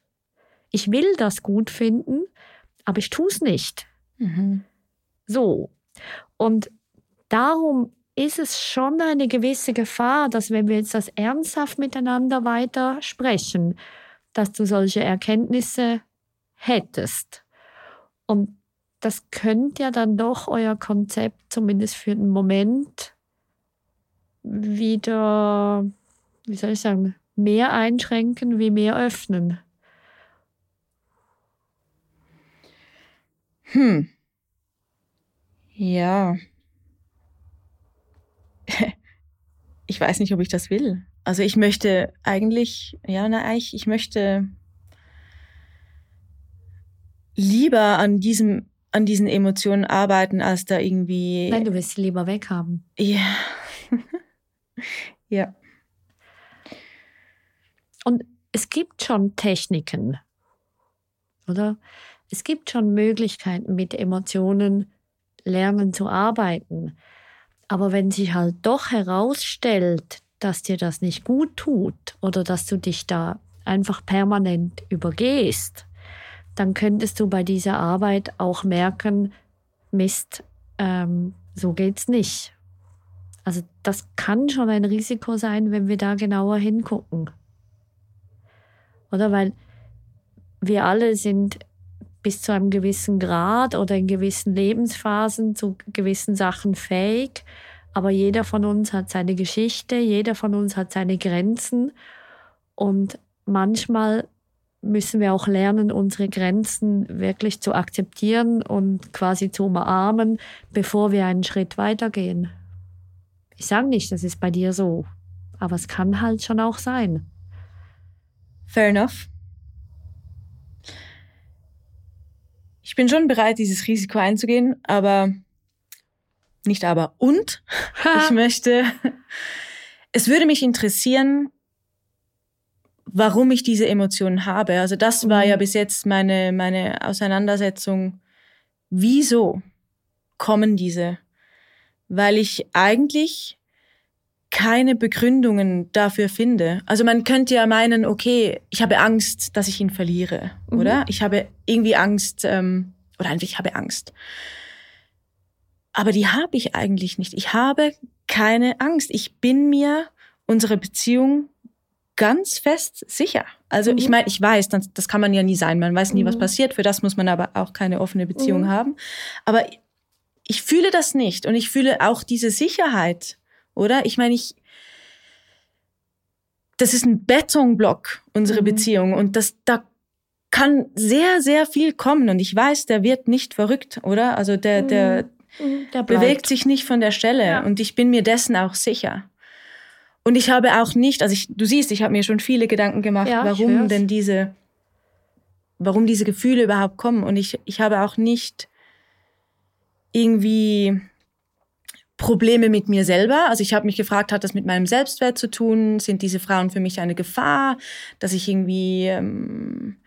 Ich will das gut finden, aber ich tue es nicht. Mhm. So. Und darum ist es schon eine gewisse Gefahr, dass wenn wir jetzt das ernsthaft miteinander weiter sprechen, dass du solche Erkenntnisse hättest. Und das könnte ja dann doch euer Konzept zumindest für den Moment wieder, wie soll ich sagen, mehr einschränken wie mehr öffnen. Hm. Ja. ich weiß nicht, ob ich das will. Also ich möchte eigentlich, ja, na, eigentlich, ich möchte lieber an diesem, an diesen Emotionen arbeiten, als da irgendwie. Nein, du willst sie lieber weghaben. Ja. ja. Und es gibt schon Techniken, oder? Es gibt schon Möglichkeiten, mit Emotionen lernen zu arbeiten. Aber wenn sich halt doch herausstellt, dass dir das nicht gut tut oder dass du dich da einfach permanent übergehst, dann könntest du bei dieser Arbeit auch merken, Mist, ähm, so geht's nicht. Also das kann schon ein Risiko sein, wenn wir da genauer hingucken. Oder weil wir alle sind bis zu einem gewissen Grad oder in gewissen Lebensphasen zu gewissen Sachen fähig. Aber jeder von uns hat seine Geschichte, jeder von uns hat seine Grenzen. Und manchmal müssen wir auch lernen, unsere Grenzen wirklich zu akzeptieren und quasi zu umarmen, bevor wir einen Schritt weitergehen. Ich sage nicht, das ist bei dir so, aber es kann halt schon auch sein. Fair enough. Ich bin schon bereit, dieses Risiko einzugehen, aber nicht aber. Und ich möchte, es würde mich interessieren, warum ich diese Emotionen habe. Also das war ja mhm. bis jetzt meine, meine Auseinandersetzung. Wieso kommen diese? Weil ich eigentlich keine Begründungen dafür finde. Also man könnte ja meinen, okay, ich habe Angst, dass ich ihn verliere, mhm. oder? Ich habe irgendwie Angst, ähm, oder einfach ich habe Angst. Aber die habe ich eigentlich nicht. Ich habe keine Angst. Ich bin mir unsere Beziehung ganz fest sicher. Also mhm. ich meine, ich weiß, das, das kann man ja nie sein. Man weiß nie, mhm. was passiert. Für das muss man aber auch keine offene Beziehung mhm. haben. Aber ich fühle das nicht und ich fühle auch diese Sicherheit oder? Ich meine, ich, das ist ein Betonblock, unsere mhm. Beziehung. Und das, da kann sehr, sehr viel kommen. Und ich weiß, der wird nicht verrückt, oder? Also der, der, mhm. der bewegt sich nicht von der Stelle. Ja. Und ich bin mir dessen auch sicher. Und ich habe auch nicht, also ich, du siehst, ich habe mir schon viele Gedanken gemacht, ja, warum denn diese, warum diese Gefühle überhaupt kommen. Und ich, ich habe auch nicht irgendwie Probleme mit mir selber. Also ich habe mich gefragt, hat das mit meinem Selbstwert zu tun? Sind diese Frauen für mich eine Gefahr? Dass ich irgendwie ähm,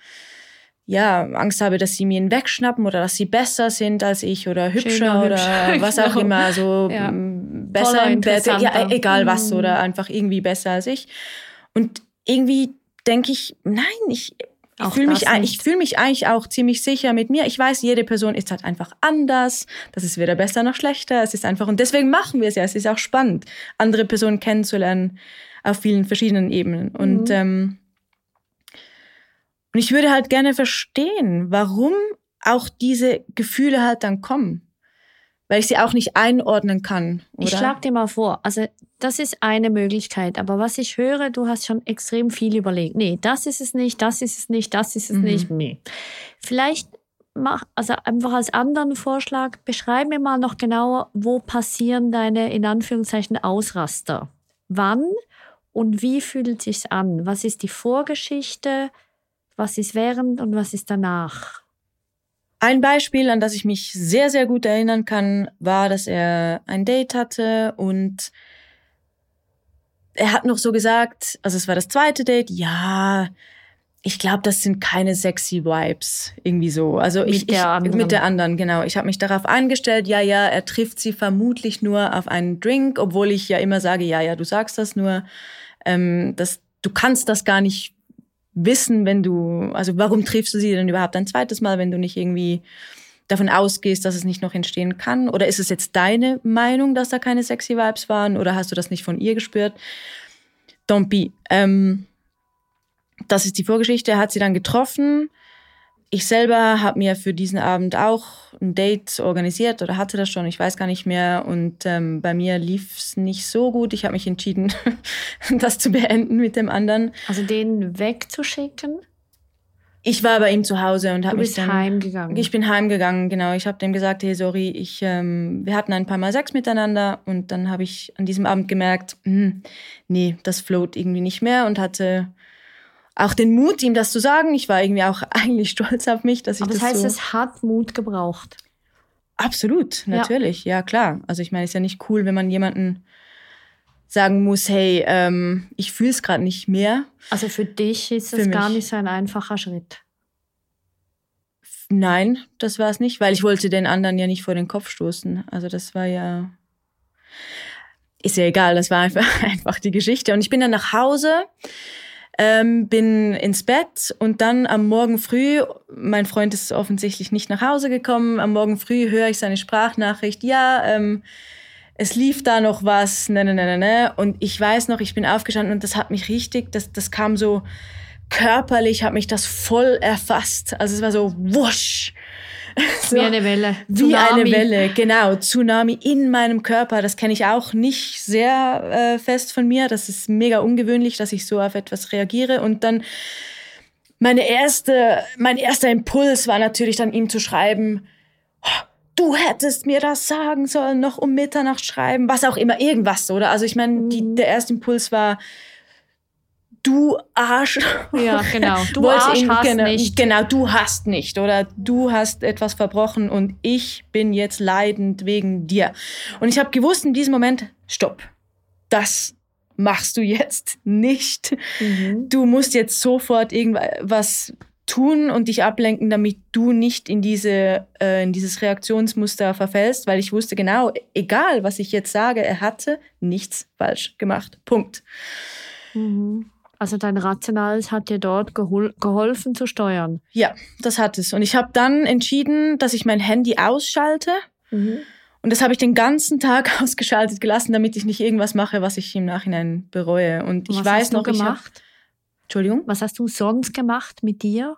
ja Angst habe, dass sie mir ihn wegschnappen oder dass sie besser sind als ich oder hübscher oder hübscher, was auch genau. immer, so ja. besser im Bett, ja, egal was mhm. oder einfach irgendwie besser als ich. Und irgendwie denke ich, nein, ich ich fühle mich, ich fühl mich eigentlich auch ziemlich sicher mit mir. Ich weiß, jede Person ist halt einfach anders. Das ist weder besser noch schlechter. Es ist einfach, und deswegen machen wir es ja. Es ist auch spannend, andere Personen kennenzulernen auf vielen verschiedenen Ebenen. Und, mhm. ähm, und ich würde halt gerne verstehen, warum auch diese Gefühle halt dann kommen weil ich sie auch nicht einordnen kann. Oder? Ich schlag dir mal vor, also das ist eine Möglichkeit, aber was ich höre, du hast schon extrem viel überlegt. Nee, das ist es nicht, das ist es nicht, das ist es mhm. nicht. Nee. Vielleicht mach, also einfach als anderen Vorschlag, beschreib mir mal noch genauer, wo passieren deine in Anführungszeichen Ausraster? Wann und wie fühlt es sich an? Was ist die Vorgeschichte? Was ist während und was ist danach? Ein Beispiel, an das ich mich sehr, sehr gut erinnern kann, war, dass er ein Date hatte und er hat noch so gesagt, also es war das zweite Date, ja, ich glaube, das sind keine sexy Vibes, irgendwie so. Also mit ich, der anderen. mit der anderen, genau. Ich habe mich darauf eingestellt, ja, ja, er trifft sie vermutlich nur auf einen Drink, obwohl ich ja immer sage, ja, ja, du sagst das nur, ähm, das, du kannst das gar nicht wissen, wenn du, also warum triffst du sie denn überhaupt ein zweites Mal, wenn du nicht irgendwie davon ausgehst, dass es nicht noch entstehen kann? Oder ist es jetzt deine Meinung, dass da keine sexy Vibes waren? Oder hast du das nicht von ihr gespürt? Don't be. Ähm, das ist die Vorgeschichte. Er hat sie dann getroffen ich selber habe mir für diesen Abend auch ein Date organisiert oder hatte das schon, ich weiß gar nicht mehr. Und ähm, bei mir lief es nicht so gut. Ich habe mich entschieden, das zu beenden mit dem anderen. Also den wegzuschicken? Ich war bei ihm zu Hause und habe mich bist dann heimgegangen. Ich bin heimgegangen, genau. Ich habe dem gesagt, hey, sorry, ich, ähm, wir hatten ein paar Mal Sex miteinander und dann habe ich an diesem Abend gemerkt, hm, nee, das float irgendwie nicht mehr und hatte auch den Mut, ihm das zu sagen. Ich war irgendwie auch eigentlich stolz auf mich, dass ich Aber das das heißt, so es hat Mut gebraucht. Absolut, natürlich, ja. klar. Also ich meine, es ist ja nicht cool, wenn man jemanden sagen muss, hey, ähm, ich fühle es gerade nicht mehr. Also für dich ist Für es gar mich. nicht so ein einfacher Schritt. Nein, das war es nicht, weil ich wollte den anderen ja nicht vor den Kopf stoßen. Also das war ja, ist ja egal, das war einfach, einfach die Geschichte. Und ich bin dann nach Hause, ähm, bin ins Bett und dann am Morgen früh, mein Freund ist offensichtlich nicht nach Hause gekommen, am Morgen früh höre ich seine Sprachnachricht, ja, ähm, es lief da noch was, ne, ne, ne, ne, ne. Und ich weiß noch, ich bin aufgestanden und das hat mich richtig, das, das kam so körperlich, hat mich das voll erfasst. Also es war so wusch. So, Wie eine Welle. wie Tsunami. eine Welle, genau. Tsunami in meinem Körper. Das kenne ich auch nicht sehr äh, fest von mir. Das ist mega ungewöhnlich, dass ich so auf etwas reagiere. Und dann meine erste, mein erster Impuls war natürlich dann ihm zu schreiben, "Oh, du hättest mir das sagen sollen, noch um Mitternacht schreiben, was auch immer, irgendwas, oder? Also ich meine, die, der erste Impuls war, du Arsch. Ja, genau. Du Arsch ihn- hast genau, nicht. Genau, du hast nicht oder du hast etwas verbrochen und ich bin jetzt leidend wegen dir. Und ich habe gewusst in diesem Moment, stopp, das machst du jetzt nicht. Mhm. Du musst jetzt sofort irgendwas tun und dich ablenken, damit du nicht in diese äh, in dieses Reaktionsmuster verfällst, weil ich wusste genau, egal was ich jetzt sage, er hatte nichts falsch gemacht. Punkt. Mhm. Also dein Rationales hat dir dort gehol geholfen zu steuern. Ja, das hat es. Und ich habe dann entschieden, dass ich mein Handy ausschalte. Mhm. Und das habe ich den ganzen Tag ausgeschaltet gelassen, damit ich nicht irgendwas mache, was ich im Nachhinein bereue. Und ich Was weiß hast du noch, ich hab, gemacht? Entschuldigung, Was hast du sonst gemacht mit dir?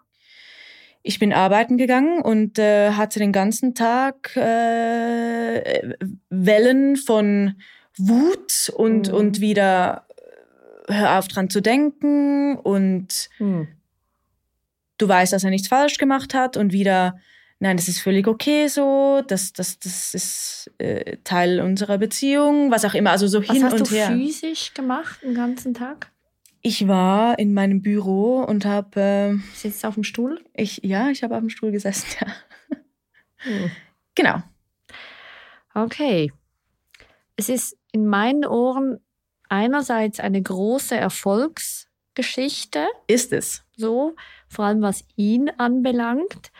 ich bin arbeiten gegangen und äh, hatte den ganzen Tag äh, Wellen von Wut und, Mhm. und wieder hör auf dran zu denken und Hm. du weißt, dass er nichts falsch gemacht hat und wieder, nein, das ist völlig okay so, das, das, das ist äh, Teil unserer Beziehung, was auch immer, also so Was hin hast und du her. physisch gemacht den ganzen Tag? Ich war in meinem Büro und habe, äh, Sitzt auf dem Stuhl? ich, ja, ich habe auf dem Stuhl gesessen, ja. Hm. Genau. Okay. Es ist in meinen Ohren einerseits eine große Erfolgsgeschichte, Ist es. so, vor allem was ihn anbelangt.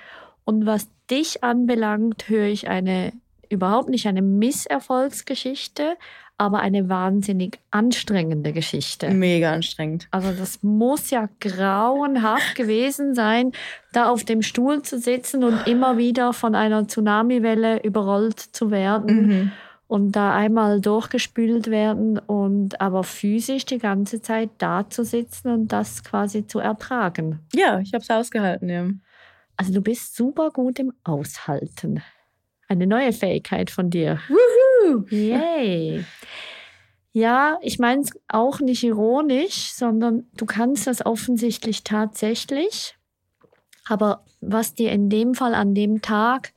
Und was dich anbelangt, höre ich eine überhaupt nicht eine Misserfolgsgeschichte, aber eine wahnsinnig anstrengende Geschichte. Mega anstrengend. Also das muss ja grauenhaft gewesen sein, da auf dem Stuhl zu sitzen und immer wieder von einer Tsunamiwelle überrollt zu werden Mhm. Und da einmal durchgespült werden und aber physisch die ganze Zeit da zu sitzen und das quasi zu ertragen. Ja, ich habe es ausgehalten, ja. Also du bist super gut im Aushalten. Eine neue Fähigkeit von dir. Wuhu! Yay. Ja, ich meine es auch nicht ironisch, sondern du kannst das offensichtlich tatsächlich. Aber was dir in dem Fall an dem Tag,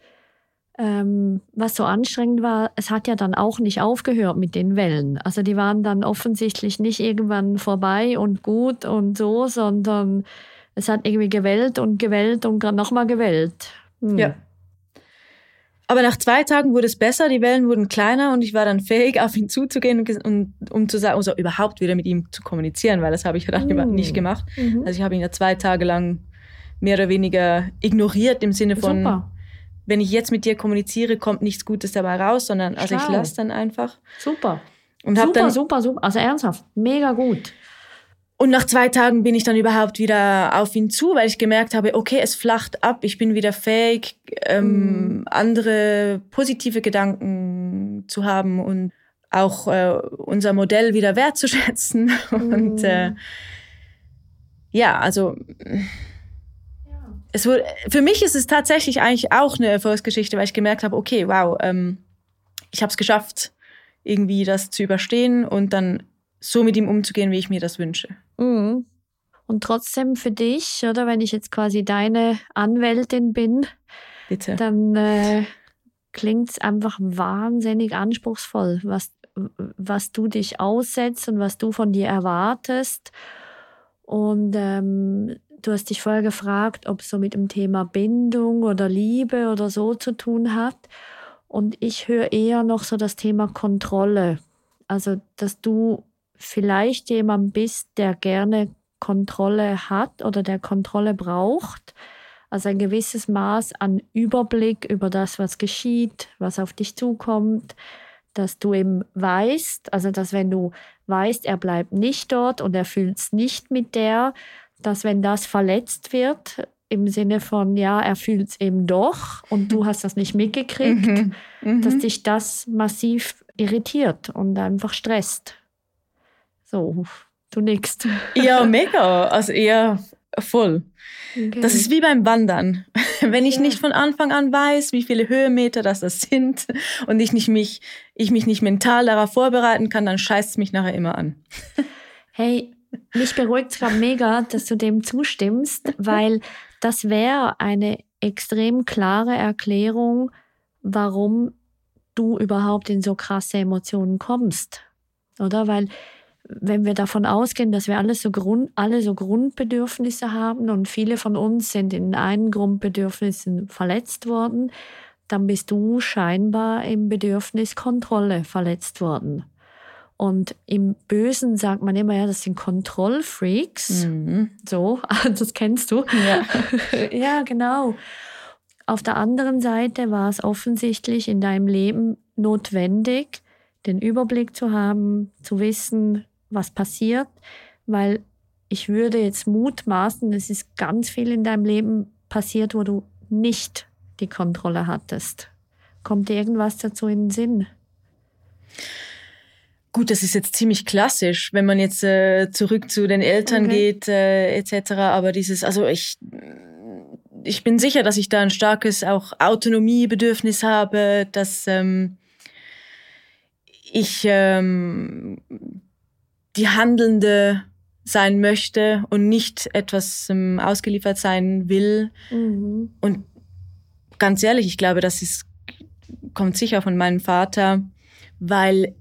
ähm, was so anstrengend war, es hat ja dann auch nicht aufgehört mit den Wellen. Also die waren dann offensichtlich nicht irgendwann vorbei und gut und so, sondern es hat irgendwie gewellt und gewellt und nochmal gewellt. Hm. Ja. Aber nach zwei Tagen wurde es besser, die Wellen wurden kleiner und ich war dann fähig, auf ihn zuzugehen und, und um zu sagen, also überhaupt wieder mit ihm zu kommunizieren, weil das habe ich ja dann Mm. nicht gemacht. Mhm. Also ich habe ihn ja zwei Tage lang mehr oder weniger ignoriert im Sinne von, Super. Wenn ich jetzt mit dir kommuniziere, kommt nichts Gutes dabei raus, sondern also ich lasse dann einfach. Super. Und super, dann super, super. Also ernsthaft, mega gut. Und nach zwei Tagen bin ich dann überhaupt wieder auf ihn zu, weil ich gemerkt habe, okay, es flacht ab, ich bin wieder fähig, ähm, andere positive Gedanken zu haben und auch äh, unser Modell wieder wertzuschätzen. Und Mhm. äh, ja, also es wurde, für mich ist es tatsächlich eigentlich auch eine Erfolgsgeschichte, weil ich gemerkt habe, okay, wow, ähm, ich habe es geschafft, irgendwie das zu überstehen und dann so mit ihm umzugehen, wie ich mir das wünsche. Mhm. Und trotzdem für dich, oder wenn ich jetzt quasi deine Anwältin bin, Bitte. dann äh, klingt es einfach wahnsinnig anspruchsvoll, was, was du dich aussetzt und was du von dir erwartest. Und ähm, du hast dich vorher gefragt, ob es so mit dem Thema Bindung oder Liebe oder so zu tun hat. Und ich höre eher noch so das Thema Kontrolle. Also, dass du vielleicht jemand bist, der gerne Kontrolle hat oder der Kontrolle braucht. Also ein gewisses Maß an Überblick über das, was geschieht, was auf dich zukommt, dass du eben weißt, also dass wenn du weißt, er bleibt nicht dort und er fühlt es nicht mit der, dass wenn das verletzt wird, im Sinne von, ja, er fühlt es eben doch und du hast das nicht mitgekriegt, Mhm. Mhm. dass dich das massiv irritiert und einfach stresst. So, du nix. Ja, mega. Also eher voll. Das ist wie beim Wandern. Wenn ich Ja. nicht von Anfang an weiß, wie viele Höhenmeter das, das sind und ich, nicht mich, ich mich nicht mental darauf vorbereiten kann, dann scheißt es mich nachher immer an. Hey, mich beruhigt es gerade mega, dass du dem zustimmst, weil das wäre eine extrem klare Erklärung, warum du überhaupt in so krasse Emotionen kommst. Oder? Weil wenn wir davon ausgehen, dass wir alle so, Grund, alle so Grundbedürfnisse haben und viele von uns sind in einen Grundbedürfnissen verletzt worden, dann bist du scheinbar im Bedürfnis Kontrolle verletzt worden. Und im Bösen sagt man immer, ja, das sind Kontrollfreaks. Mhm. So, das kennst du. Ja. ja, genau. Auf der anderen Seite war es offensichtlich in deinem Leben notwendig, den Überblick zu haben, zu wissen, was passiert, weil ich würde jetzt mutmaßen, es ist ganz viel in deinem Leben passiert, wo du nicht die Kontrolle hattest. Kommt dir irgendwas dazu in den Sinn? Gut, das ist jetzt ziemlich klassisch, wenn man jetzt äh, zurück zu den Eltern Okay. geht, äh, etc. Aber dieses, also ich, ich bin sicher, dass ich da ein starkes auch Autonomiebedürfnis habe, dass ähm, ich ähm, die Handelnde sein möchte und nicht etwas ähm, ausgeliefert sein will. Mhm. Und ganz ehrlich, ich glaube, das ist, kommt sicher von meinem Vater, weil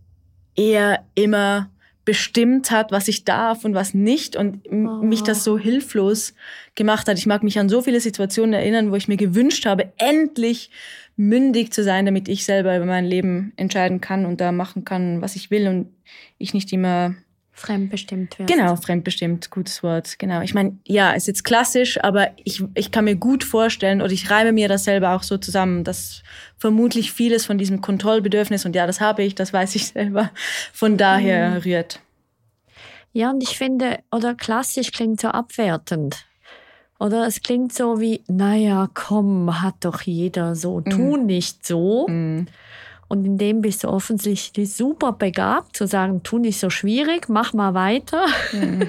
er immer bestimmt hat, was ich darf und was nicht und Oh. mich das so hilflos gemacht hat. Ich mag mich an so viele Situationen erinnern, wo ich mir gewünscht habe, endlich mündig zu sein, damit ich selber über mein Leben entscheiden kann und da machen kann, was ich will und ich nicht immer Fremdbestimmt wird. Genau, fremdbestimmt, gutes Wort. Genau. Ich meine, ja, ist jetzt klassisch, aber ich, ich kann mir gut vorstellen oder ich reime mir das selber auch so zusammen, dass vermutlich vieles von diesem Kontrollbedürfnis, und ja, das habe ich, das weiß ich selber, von daher rührt. Ja, und ich finde, oder klassisch klingt so abwertend. Oder es klingt so wie, naja, komm, hat doch jeder so, tu nicht so. Mhm. Und in dem bist du offensichtlich super begabt, zu sagen, tu nicht so schwierig, mach mal weiter. Mhm.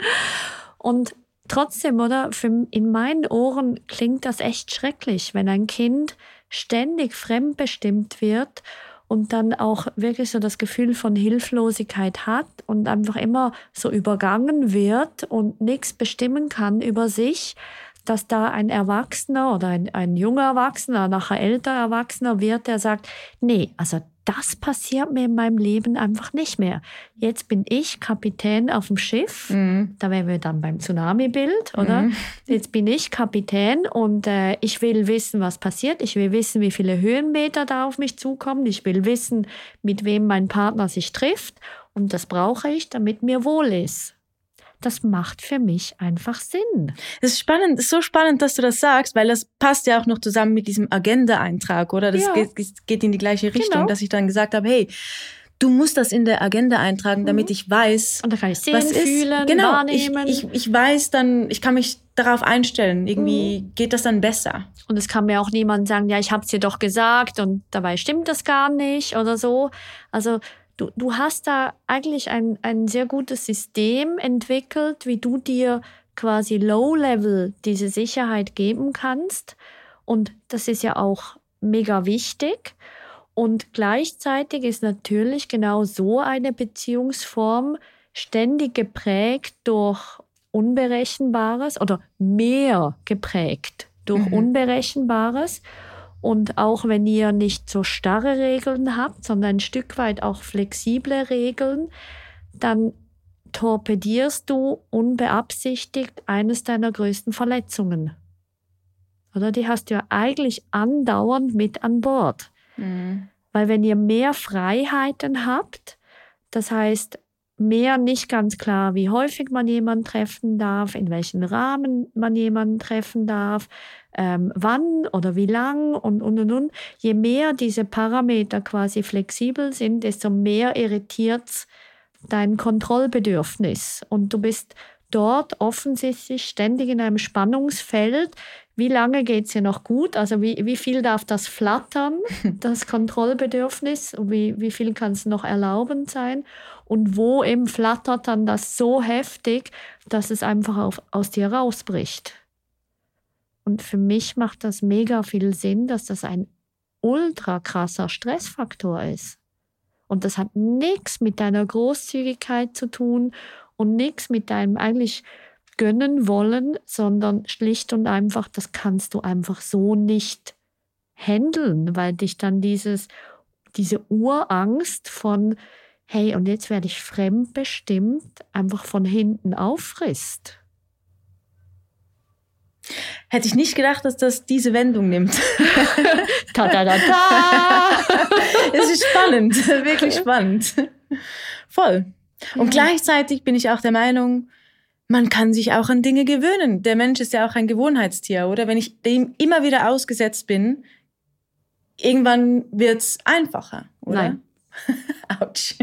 Und trotzdem, oder, für, in meinen Ohren klingt das echt schrecklich, wenn ein Kind ständig fremdbestimmt wird und dann auch wirklich so das Gefühl von Hilflosigkeit hat und einfach immer so übergangen wird und nichts bestimmen kann über sich, dass da ein Erwachsener oder ein, ein junger Erwachsener, nachher älterer Erwachsener wird, der sagt, nee, also das passiert mir in meinem Leben einfach nicht mehr. Jetzt bin ich Kapitän auf dem Schiff. Mhm. Da wären wir dann beim Tsunami-Bild, oder? Mhm. Jetzt bin ich Kapitän und äh, ich will wissen, was passiert. Ich will wissen, wie viele Höhenmeter da auf mich zukommen. Ich will wissen, mit wem mein Partner sich trifft. Und das brauche ich, damit mir wohl ist. Das macht für mich einfach Sinn. Das ist spannend, ist so spannend, dass du das sagst, weil das passt ja auch noch zusammen mit diesem Agenda-Eintrag, oder? Das Ja. geht, geht in die gleiche Richtung, Genau. dass ich dann gesagt habe, hey, du musst das in der Agenda eintragen, damit ich weiß, Und da kann ich sehen, was ist. fühlen, genau, wahrnehmen. Ich, ich, ich weiß dann, ich kann mich darauf einstellen. Irgendwie Mhm. geht das dann besser. Und es kann mir auch niemand sagen, ja, ich habe es dir doch gesagt und dabei stimmt das gar nicht oder so. Also du, du hast da eigentlich ein, ein sehr gutes System entwickelt, wie du dir quasi Low-Level diese Sicherheit geben kannst. Und das ist ja auch mega wichtig. Und gleichzeitig ist natürlich genau so eine Beziehungsform ständig geprägt durch Unberechenbares oder mehr geprägt durch mhm. Unberechenbares. Und auch wenn ihr nicht so starre Regeln habt, sondern ein Stück weit auch flexible Regeln, dann torpedierst du unbeabsichtigt eines deiner größten Verletzungen. Oder die hast du ja eigentlich andauernd mit an Bord. Mhm. Weil wenn ihr mehr Freiheiten habt, das heißt mehr nicht ganz klar, wie häufig man jemanden treffen darf, in welchen Rahmen man jemanden treffen darf, ähm, wann oder wie lang und, und, und, und. Je mehr diese Parameter quasi flexibel sind, desto mehr irritiert es dein Kontrollbedürfnis. Und du bist dort offensichtlich ständig in einem Spannungsfeld. Wie lange geht es dir noch gut? Also wie, wie viel darf das flattern, das Kontrollbedürfnis? Wie, wie viel kann es noch erlaubend sein? Und wo eben flattert dann das so heftig, dass es einfach auf, aus dir rausbricht? Und für mich macht das mega viel Sinn, dass das ein ultra krasser Stressfaktor ist. Und das hat nichts mit deiner Großzügigkeit zu tun und nichts mit deinem eigentlich gönnen wollen, sondern schlicht und einfach, das kannst du einfach so nicht handeln, weil dich dann dieses, diese Urangst von, hey, und jetzt werde ich fremdbestimmt, einfach von hinten auffrisst. Hätte ich nicht gedacht, dass das diese Wendung nimmt. ta ta ta ta! es ist spannend, wirklich spannend. Voll. Und gleichzeitig bin ich auch der Meinung, man kann sich auch an Dinge gewöhnen. Der Mensch ist ja auch ein Gewohnheitstier, oder? Wenn ich dem immer wieder ausgesetzt bin, irgendwann wird es einfacher, oder? Nein. Autsch.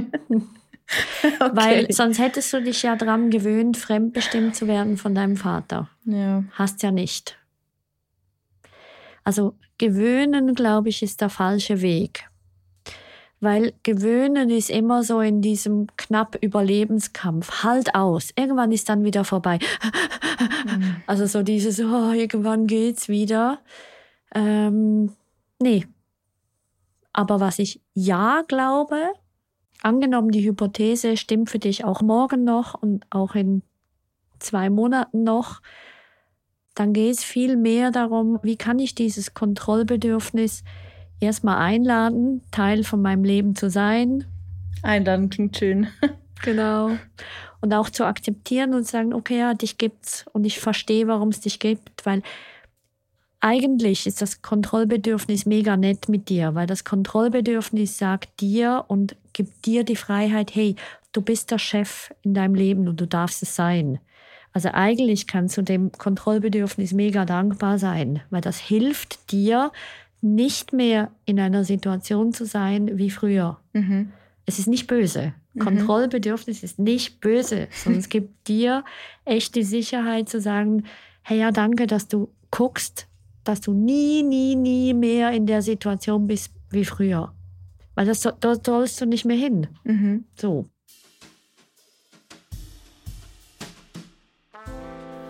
okay. Weil sonst hättest du dich ja dran gewöhnt, fremdbestimmt zu werden von deinem Vater. Ja. Hast ja nicht. Also gewöhnen, glaube ich, ist der falsche Weg. Weil gewöhnen ist immer so in diesem knapp Überlebenskampf. Halt aus. Irgendwann ist dann wieder vorbei. Mhm. Also so dieses, oh, irgendwann geht's wieder. Ähm, nee. Aber was ich ja glaube, angenommen die Hypothese stimmt für dich auch morgen noch und auch in zwei Monaten noch, dann geht es viel mehr darum, wie kann ich dieses Kontrollbedürfnis erstmal einladen, Teil von meinem Leben zu sein. Einladen klingt schön. genau. Und auch zu akzeptieren und sagen, okay, ja, dich gibt's und ich verstehe, warum es dich gibt, weil eigentlich ist das Kontrollbedürfnis mega nett mit dir, weil das Kontrollbedürfnis sagt dir und gibt dir die Freiheit, hey, du bist der Chef in deinem Leben und du darfst es sein. Also eigentlich kannst du dem Kontrollbedürfnis mega dankbar sein, weil das hilft dir, nicht mehr in einer Situation zu sein wie früher. Mhm. Es ist nicht böse. Mhm. Kontrollbedürfnis ist nicht böse, sondern es gibt dir echt die Sicherheit zu sagen, hey ja, danke, dass du guckst, dass du nie, nie, nie mehr in der Situation bist wie früher. Weil das, da sollst du nicht mehr hin. Mhm. So.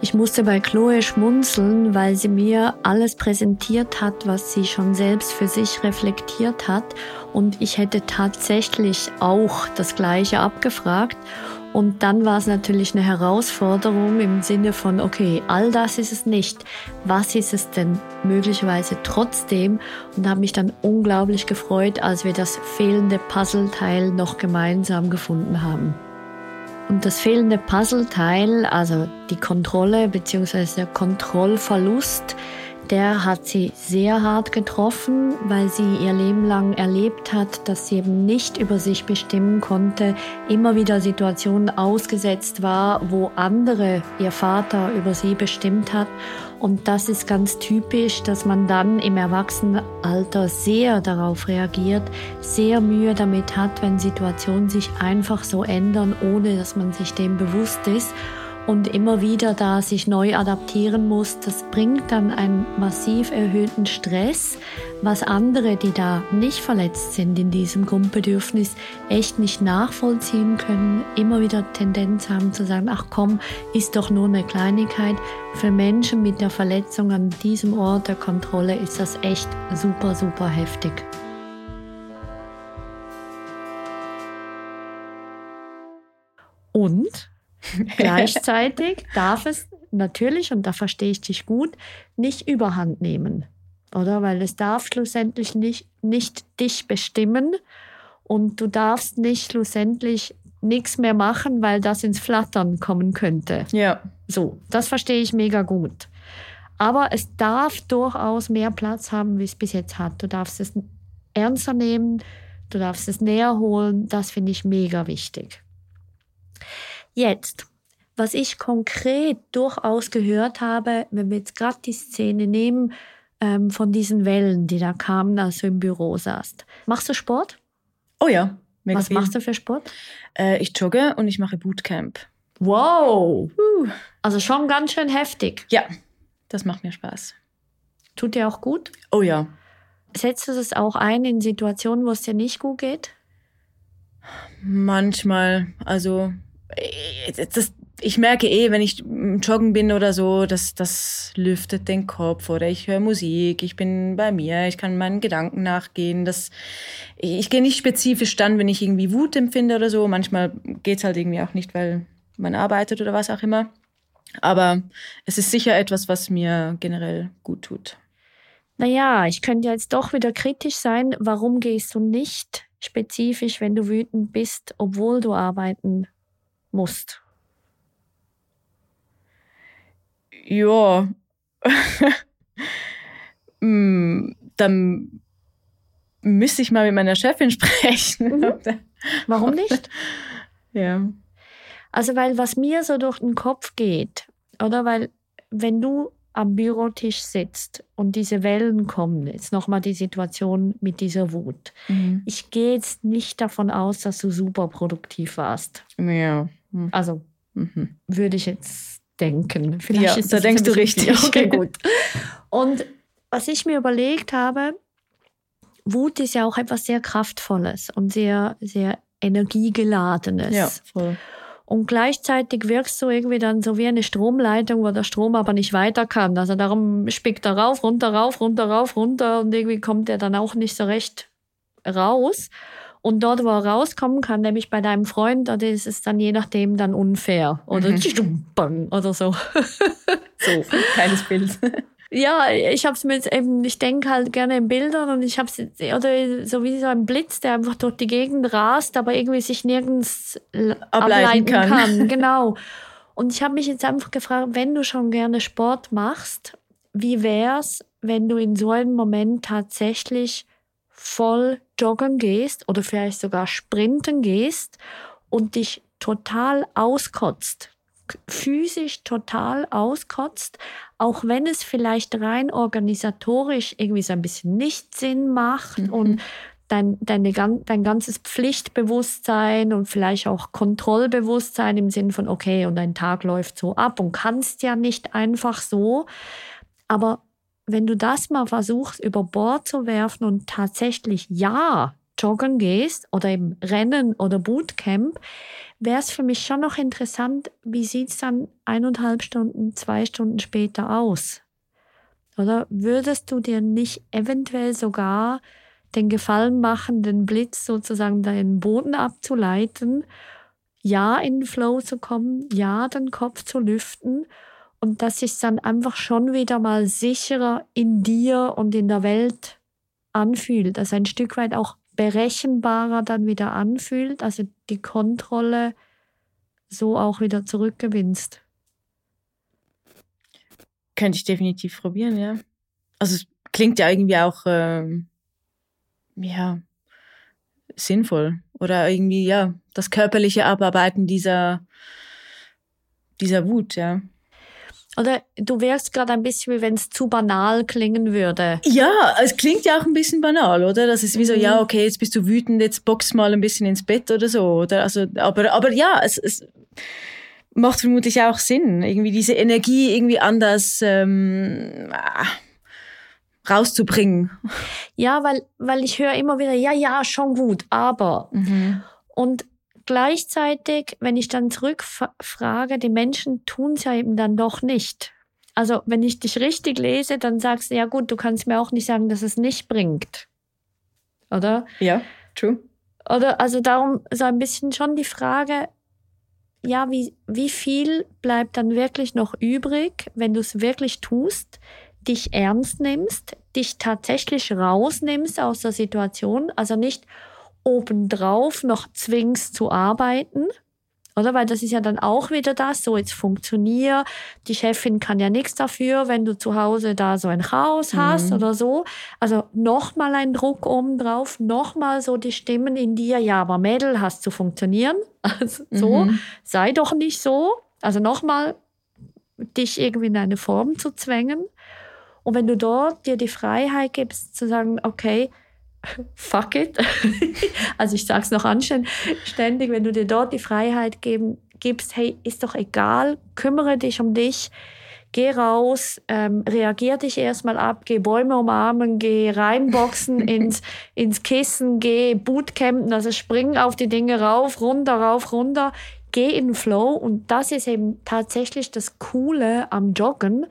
Ich musste bei Chloe schmunzeln, weil sie mir alles präsentiert hat, was sie schon selbst für sich reflektiert hat. Und ich hätte tatsächlich auch das Gleiche abgefragt. Und dann war es natürlich eine Herausforderung im Sinne von, okay, all das ist es nicht. Was ist es denn möglicherweise trotzdem? Und habe mich dann unglaublich gefreut, als wir das fehlende Puzzleteil noch gemeinsam gefunden haben. Und das fehlende Puzzleteil, also die Kontrolle bzw. der Kontrollverlust, der hat sie sehr hart getroffen, weil sie ihr Leben lang erlebt hat, dass sie eben nicht über sich bestimmen konnte, immer wieder Situationen ausgesetzt war, wo andere, ihr Vater, über sie bestimmt hat. Und das ist ganz typisch, dass man dann im Erwachsenenalter sehr darauf reagiert, sehr Mühe damit hat, wenn Situationen sich einfach so ändern, ohne dass man sich dem bewusst ist und immer wieder da sich neu adaptieren muss, das bringt dann einen massiv erhöhten Stress, was andere, die da nicht verletzt sind in diesem Grundbedürfnis, echt nicht nachvollziehen können, immer wieder Tendenz haben zu sagen, ach komm, ist doch nur eine Kleinigkeit. Für Menschen mit der Verletzung an diesem Ort der Kontrolle ist das echt super, super heftig. Und Gleichzeitig darf es natürlich, und da verstehe ich dich gut, nicht überhand nehmen. Oder? Weil es darf schlussendlich nicht, nicht dich bestimmen und du darfst nicht schlussendlich nichts mehr machen, weil das ins Flattern kommen könnte. Ja. So, das verstehe ich mega gut. Aber es darf durchaus mehr Platz haben, wie es bis jetzt hat. Du darfst es ernster nehmen, du darfst es näher holen. Das finde ich mega wichtig. Jetzt, was ich konkret durchaus gehört habe, wenn wir jetzt gerade die Szene nehmen ähm, von diesen Wellen, die da kamen, als du im Büro saßt. Machst du Sport? Oh ja. Mega Was viel. machst du für Sport? Äh, ich jogge und ich mache Bootcamp. Wow! Also schon ganz schön heftig. Ja, das macht mir Spaß. Tut dir auch gut? Oh ja. Setzt du das auch ein in Situationen, wo es dir nicht gut geht? Manchmal, also das, ich merke eh, wenn ich joggen bin oder so, dass das lüftet den Kopf oder ich höre Musik, ich bin bei mir, ich kann meinen Gedanken nachgehen. Das, ich gehe nicht spezifisch dann, wenn ich irgendwie Wut empfinde oder so. Manchmal geht's halt irgendwie auch nicht, weil man arbeitet oder was auch immer. Aber es ist sicher etwas, was mir generell gut tut. Naja, ich könnte jetzt doch wieder kritisch sein. Warum gehst du nicht spezifisch, wenn du wütend bist, obwohl du arbeiten musst? Ja. Hm, Dann müsste ich mal mit meiner Chefin sprechen. Mhm. Warum nicht? ja. Also, weil was mir so durch den Kopf geht, oder weil, wenn du am Bürotisch sitzt und diese Wellen kommen, jetzt nochmal die Situation mit dieser Wut. Mhm. Ich gehe jetzt nicht davon aus, dass du super produktiv warst. Ja. Hm. Also, Mhm. würde ich jetzt denken. Ja, ist da das denkst du richtig. viel. Okay, gut. Und was ich mir überlegt habe, Wut ist ja auch etwas sehr Kraftvolles und sehr, sehr energiegeladenes. Ja, voll. Und gleichzeitig wirkst du irgendwie dann so wie eine Stromleitung, wo der Strom aber nicht weiter kann. Also darum spickt er rauf, runter, rauf, runter, rauf, runter und irgendwie kommt er dann auch nicht so recht raus. Und dort, wo er rauskommen kann, nämlich bei deinem Freund, da ist es dann je nachdem dann unfair. Oder, Mhm. oder so. So, kleines Bild. Ja, ich habe es mir jetzt eben, ich denke halt gerne in Bildern und ich habe es oder so wie so ein Blitz, der einfach durch die Gegend rast, aber irgendwie sich nirgends l- Ableiten kann. Genau. Und ich habe mich jetzt einfach gefragt, wenn du schon gerne Sport machst, wie wär's, wenn du in so einem Moment tatsächlich voll joggen gehst oder vielleicht sogar sprinten gehst und dich total auskotzt, physisch total auskotzt, auch wenn es vielleicht rein organisatorisch irgendwie so ein bisschen nicht Sinn macht Mhm. und dein, deine, dein ganzes Pflichtbewusstsein und vielleicht auch Kontrollbewusstsein im Sinn von, okay, und dein Tag läuft so ab und kannst ja nicht einfach so. Aber wenn du das mal versuchst, über Bord zu werfen und tatsächlich ja joggen gehst oder eben Rennen oder Bootcamp, wäre es für mich schon noch interessant, wie sieht es dann eineinhalb Stunden, zwei Stunden später aus? Oder würdest du dir nicht eventuell sogar den Gefallen machen, den Blitz sozusagen deinen Boden abzuleiten, ja in den Flow zu kommen, ja den Kopf zu lüften und dass sich dann einfach schon wieder mal sicherer in dir und in der Welt anfühlt, also ein Stück weit auch berechenbarer dann wieder anfühlt, also die Kontrolle so auch wieder zurückgewinnst. Könnte ich definitiv probieren, ja. Also es klingt ja irgendwie auch, ähm, ja, sinnvoll. Oder irgendwie, ja, das körperliche Abarbeiten dieser, dieser Wut, ja. Oder du wirkst gerade ein bisschen, wie wenn es zu banal klingen würde. Ja, es klingt ja auch ein bisschen banal, oder? Das ist wie so, Mhm. ja, okay, jetzt bist du wütend, jetzt box mal ein bisschen ins Bett oder so, oder? Also, aber, aber ja, es, es macht vermutlich auch Sinn, irgendwie diese Energie irgendwie anders ähm, rauszubringen. Ja, weil, weil ich höre immer wieder, ja, ja, schon gut, aber. Und gleichzeitig, wenn ich dann zurückfrage, die Menschen tun es ja eben dann doch nicht. Also wenn ich dich richtig lese, dann sagst du, ja gut, du kannst mir auch nicht sagen, dass es nicht bringt. Oder? Ja, true. Oder also darum so ein bisschen schon die Frage, ja, wie, wie viel bleibt dann wirklich noch übrig, wenn du es wirklich tust, dich ernst nimmst, dich tatsächlich rausnimmst aus der Situation, also nicht obendrauf noch zwingst zu arbeiten, oder? Weil das ist ja dann auch wieder das, so jetzt funktioniert. Die Chefin kann ja nichts dafür, wenn du zu Hause da so ein Chaos hast mhm. oder so. Also nochmal ein Druck obendrauf, nochmal so die Stimmen in dir, ja, aber Mädel, hast zu funktionieren. Also so, mhm. sei doch nicht so. Also nochmal dich irgendwie in eine Form zu zwängen. Und wenn du dort dir die Freiheit gibst, zu sagen, okay, fuck it. also ich sage es noch anständig, wenn du dir dort die Freiheit geben, gibst, hey, ist doch egal, kümmere dich um dich, geh raus, ähm, reagier dich erstmal ab, geh Bäume umarmen, geh reinboxen ins, ins Kissen, geh Bootcampen, also spring auf die Dinge rauf, runter, rauf, runter, geh in den Flow und das ist eben tatsächlich das Coole am Joggen,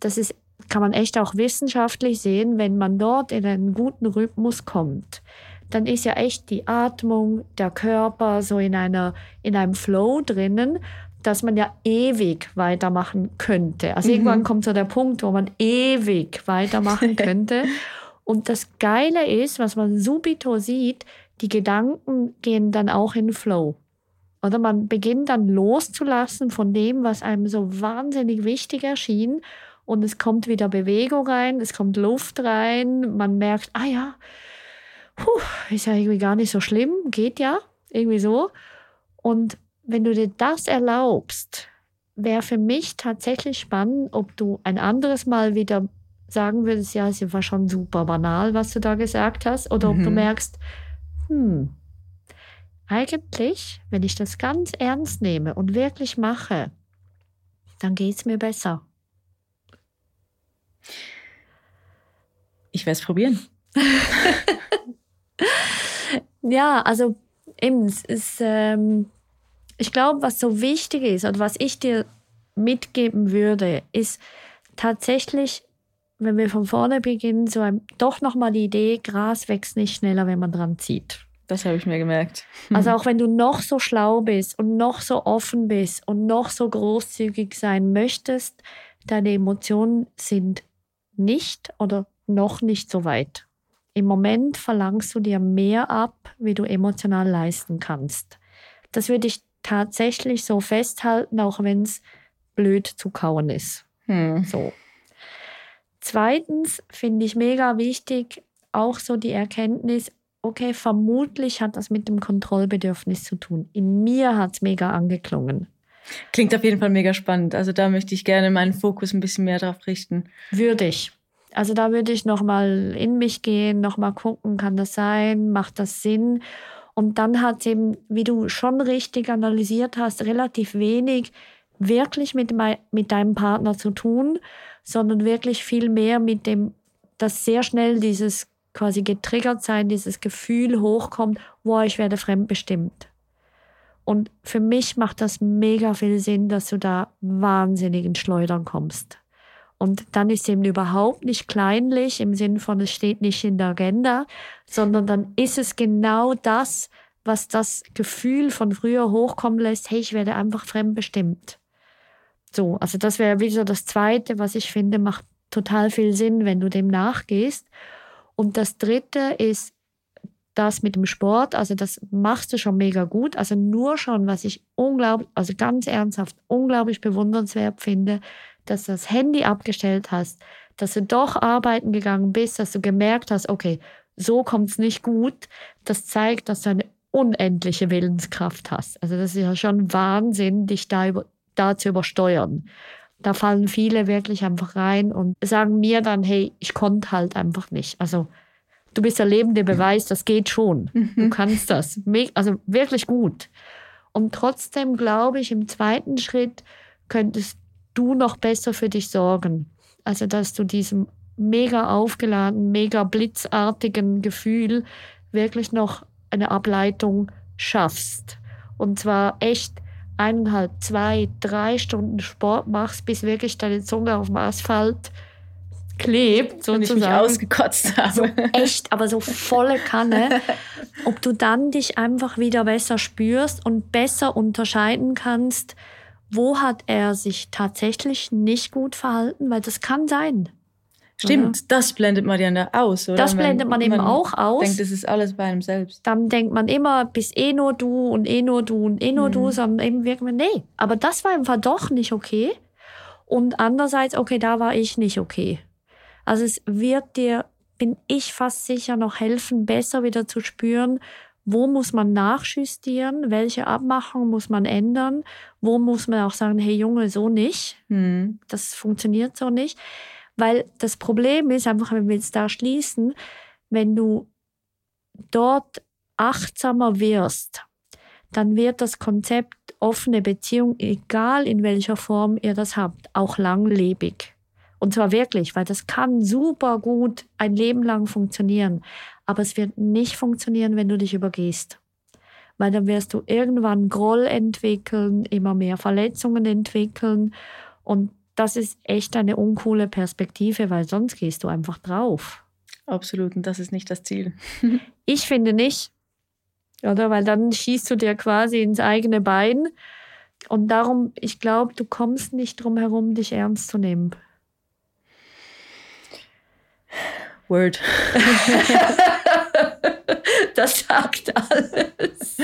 das ist kann man echt auch wissenschaftlich sehen, wenn man dort in einen guten Rhythmus kommt, dann ist ja echt die Atmung, der Körper so in einer, in einem Flow drinnen, dass man ja ewig weitermachen könnte. Also mhm. irgendwann kommt so der Punkt, wo man ewig weitermachen könnte. Und das Geile ist, was man subito sieht, die Gedanken gehen dann auch in Flow. Oder man beginnt dann loszulassen von dem, was einem so wahnsinnig wichtig erschien und es kommt wieder Bewegung rein, es kommt Luft rein, man merkt, ah ja, puh, ist ja irgendwie gar nicht so schlimm, geht ja, irgendwie so. Und wenn du dir das erlaubst, wäre für mich tatsächlich spannend, ob du ein anderes Mal wieder sagen würdest, ja, es war schon super banal, was du da gesagt hast, oder mhm. ob du mhm. merkst, hm, eigentlich, wenn ich das ganz ernst nehme und wirklich mache, dann geht es mir besser. Ich werde es probieren. ja, also eben, es ist, ähm, ich glaube, was so wichtig ist und was ich dir mitgeben würde, ist tatsächlich, wenn wir von vorne beginnen, so ein, doch nochmal die Idee, Gras wächst nicht schneller, wenn man dran zieht. Das habe ich mir gemerkt. Also auch wenn du noch so schlau bist und noch so offen bist und noch so großzügig sein möchtest, deine Emotionen sind nicht oder noch nicht so weit. Im Moment verlangst du dir mehr ab, wie du emotional leisten kannst. Das würde ich tatsächlich so festhalten, auch wenn es blöd zu kauen ist. Hm. So. Zweitens finde ich mega wichtig auch so die Erkenntnis, okay, vermutlich hat das mit dem Kontrollbedürfnis zu tun. In mir hat es mega angeklungen. Klingt auf jeden Fall mega spannend. Also da möchte ich gerne meinen Fokus ein bisschen mehr drauf richten. Würde ich. Also da würde ich nochmal in mich gehen, nochmal gucken, kann das sein, macht das Sinn? Und dann hat es eben, wie du schon richtig analysiert hast, relativ wenig wirklich mit, mit deinem Partner zu tun, sondern wirklich viel mehr mit dem, dass sehr schnell dieses quasi getriggert sein, dieses Gefühl hochkommt, wo ich werde fremdbestimmt. Und für mich macht das mega viel Sinn, dass du da wahnsinnig in Schleudern kommst. Und dann ist eben überhaupt nicht kleinlich im Sinn von, es steht nicht in der Agenda, sondern dann ist es genau das, was das Gefühl von früher hochkommen lässt, hey, ich werde einfach fremdbestimmt. So, also das wäre wieder das Zweite, was ich finde, macht total viel Sinn, wenn du dem nachgehst. Und das Dritte ist, das mit dem Sport, also das machst du schon mega gut. Also nur schon, was ich unglaublich, also ganz ernsthaft, unglaublich bewundernswert finde, dass du das Handy abgestellt hast, dass du doch arbeiten gegangen bist, dass du gemerkt hast, okay, so kommt es nicht gut. Das zeigt, dass du eine unendliche Willenskraft hast. Also das ist ja schon Wahnsinn, dich da, über, da zu übersteuern. Da fallen viele wirklich einfach rein und sagen mir dann, hey, ich konnte halt einfach nicht. Also du bist der lebende Beweis, das geht schon. Du mhm. kannst das. Also wirklich gut. Und trotzdem glaube ich, im zweiten Schritt könntest du noch besser für dich sorgen. Also, dass du diesem mega aufgeladenen, mega blitzartigen Gefühl wirklich noch eine Ableitung schaffst. Und zwar echt eineinhalb, zwei, drei Stunden Sport machst, bis wirklich deine Zunge auf dem Asphalt klebt, sozusagen. Und ich mich ausgekotzt habe. So echt, aber so volle Kanne. ob du dann dich einfach wieder besser spürst und besser unterscheiden kannst, wo hat er sich tatsächlich nicht gut verhalten, weil das kann sein. Stimmt, oder? das blendet man ja aus, oder? Das blendet man, man eben auch aus. Denkt, das ist alles bei einem selbst. Dann denkt man immer, bis eh nur du und eh nur du und eh nur mhm. du, sondern eben wirkt man, nee, aber das war einfach doch nicht okay. Und andererseits, okay, da war ich nicht okay. Also es wird dir, bin ich fast sicher, noch helfen, besser wieder zu spüren, wo muss man nachjustieren, welche Abmachungen muss man ändern, wo muss man auch sagen, hey Junge, so nicht, mhm. das funktioniert so nicht. Weil das Problem ist einfach, wenn wir jetzt da schließen, wenn du dort achtsamer wirst, dann wird das Konzept offene Beziehung, egal in welcher Form ihr das habt, auch langlebig. Und zwar wirklich, weil das kann super gut ein Leben lang funktionieren. Aber es wird nicht funktionieren, wenn du dich übergehst. Weil dann wirst du irgendwann Groll entwickeln, immer mehr Verletzungen entwickeln. Und das ist echt eine uncoole Perspektive, weil sonst gehst du einfach drauf. Absolut, und das ist nicht das Ziel. ich finde nicht, oder? Weil dann schießt du dir quasi ins eigene Bein. Und darum, ich glaube, du kommst nicht drum herum, dich ernst zu nehmen. Word. das sagt alles.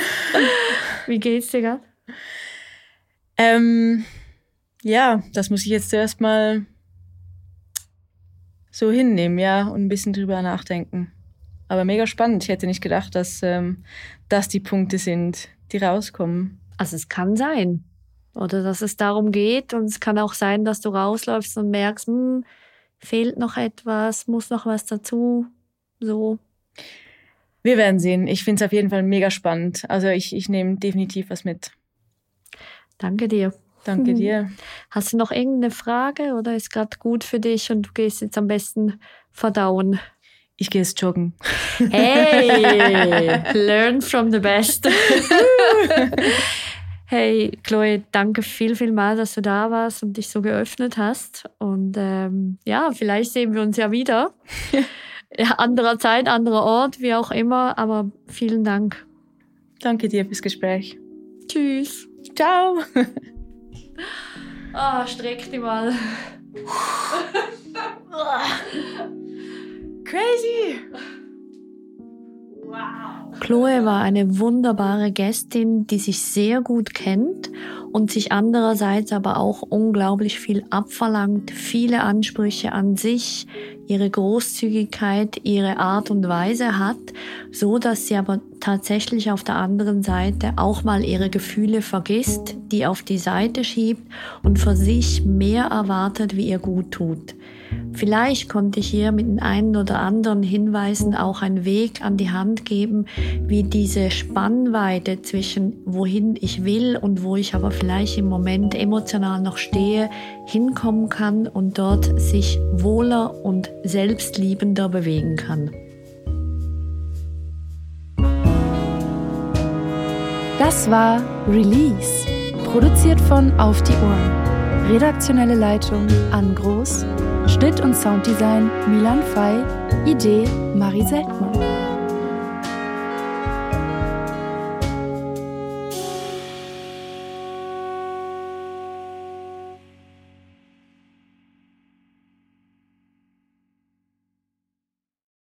Wie geht's dir gerade? Ähm, ja, das muss ich jetzt zuerst mal so hinnehmen, ja, und ein bisschen drüber nachdenken. Aber mega spannend. Ich hätte nicht gedacht, dass ähm, das die Punkte sind, die rauskommen. Also es kann sein. Oder dass es darum geht. Und es kann auch sein, dass du rausläufst und merkst, hm, fehlt noch etwas, muss noch was dazu. So. Wir werden sehen. Ich finde es auf jeden Fall mega spannend. Also ich, ich nehme definitiv was mit. Danke dir. Danke dir. Hast du noch irgendeine Frage oder ist gerade gut für dich und du gehst jetzt am besten verdauen? Ich gehe jetzt joggen. Hey, learn from the best. Hey, Chloe, danke viel, viel mal, dass du da warst und dich so geöffnet hast. Und ähm, ja, vielleicht sehen wir uns ja wieder. ja, anderer Zeit, anderer Ort, wie auch immer. Aber vielen Dank. Danke dir fürs Gespräch. Tschüss. Ciao. Ah, oh, streck dich mal. Crazy. Chloe war eine wunderbare Gästin, die sich sehr gut kennt und sich andererseits aber auch unglaublich viel abverlangt, viele Ansprüche an sich, ihre Großzügigkeit, ihre Art und Weise hat, so dass sie aber tatsächlich auf der anderen Seite auch mal ihre Gefühle vergisst, die auf die Seite schiebt und für sich mehr erwartet, wie ihr gut tut. Vielleicht konnte ich hier mit den einen oder anderen Hinweisen auch einen Weg an die Hand geben, wie diese Spannweite zwischen wohin ich will und wo ich aber vielleicht im Moment emotional noch stehe, hinkommen kann und dort sich wohler und selbstliebender bewegen kann. Das war Release, produziert von Auf die Ohren. Redaktionelle Leitung Ann Groß Schnitt und Sounddesign Milan Fei, Idee Marie Seltmann.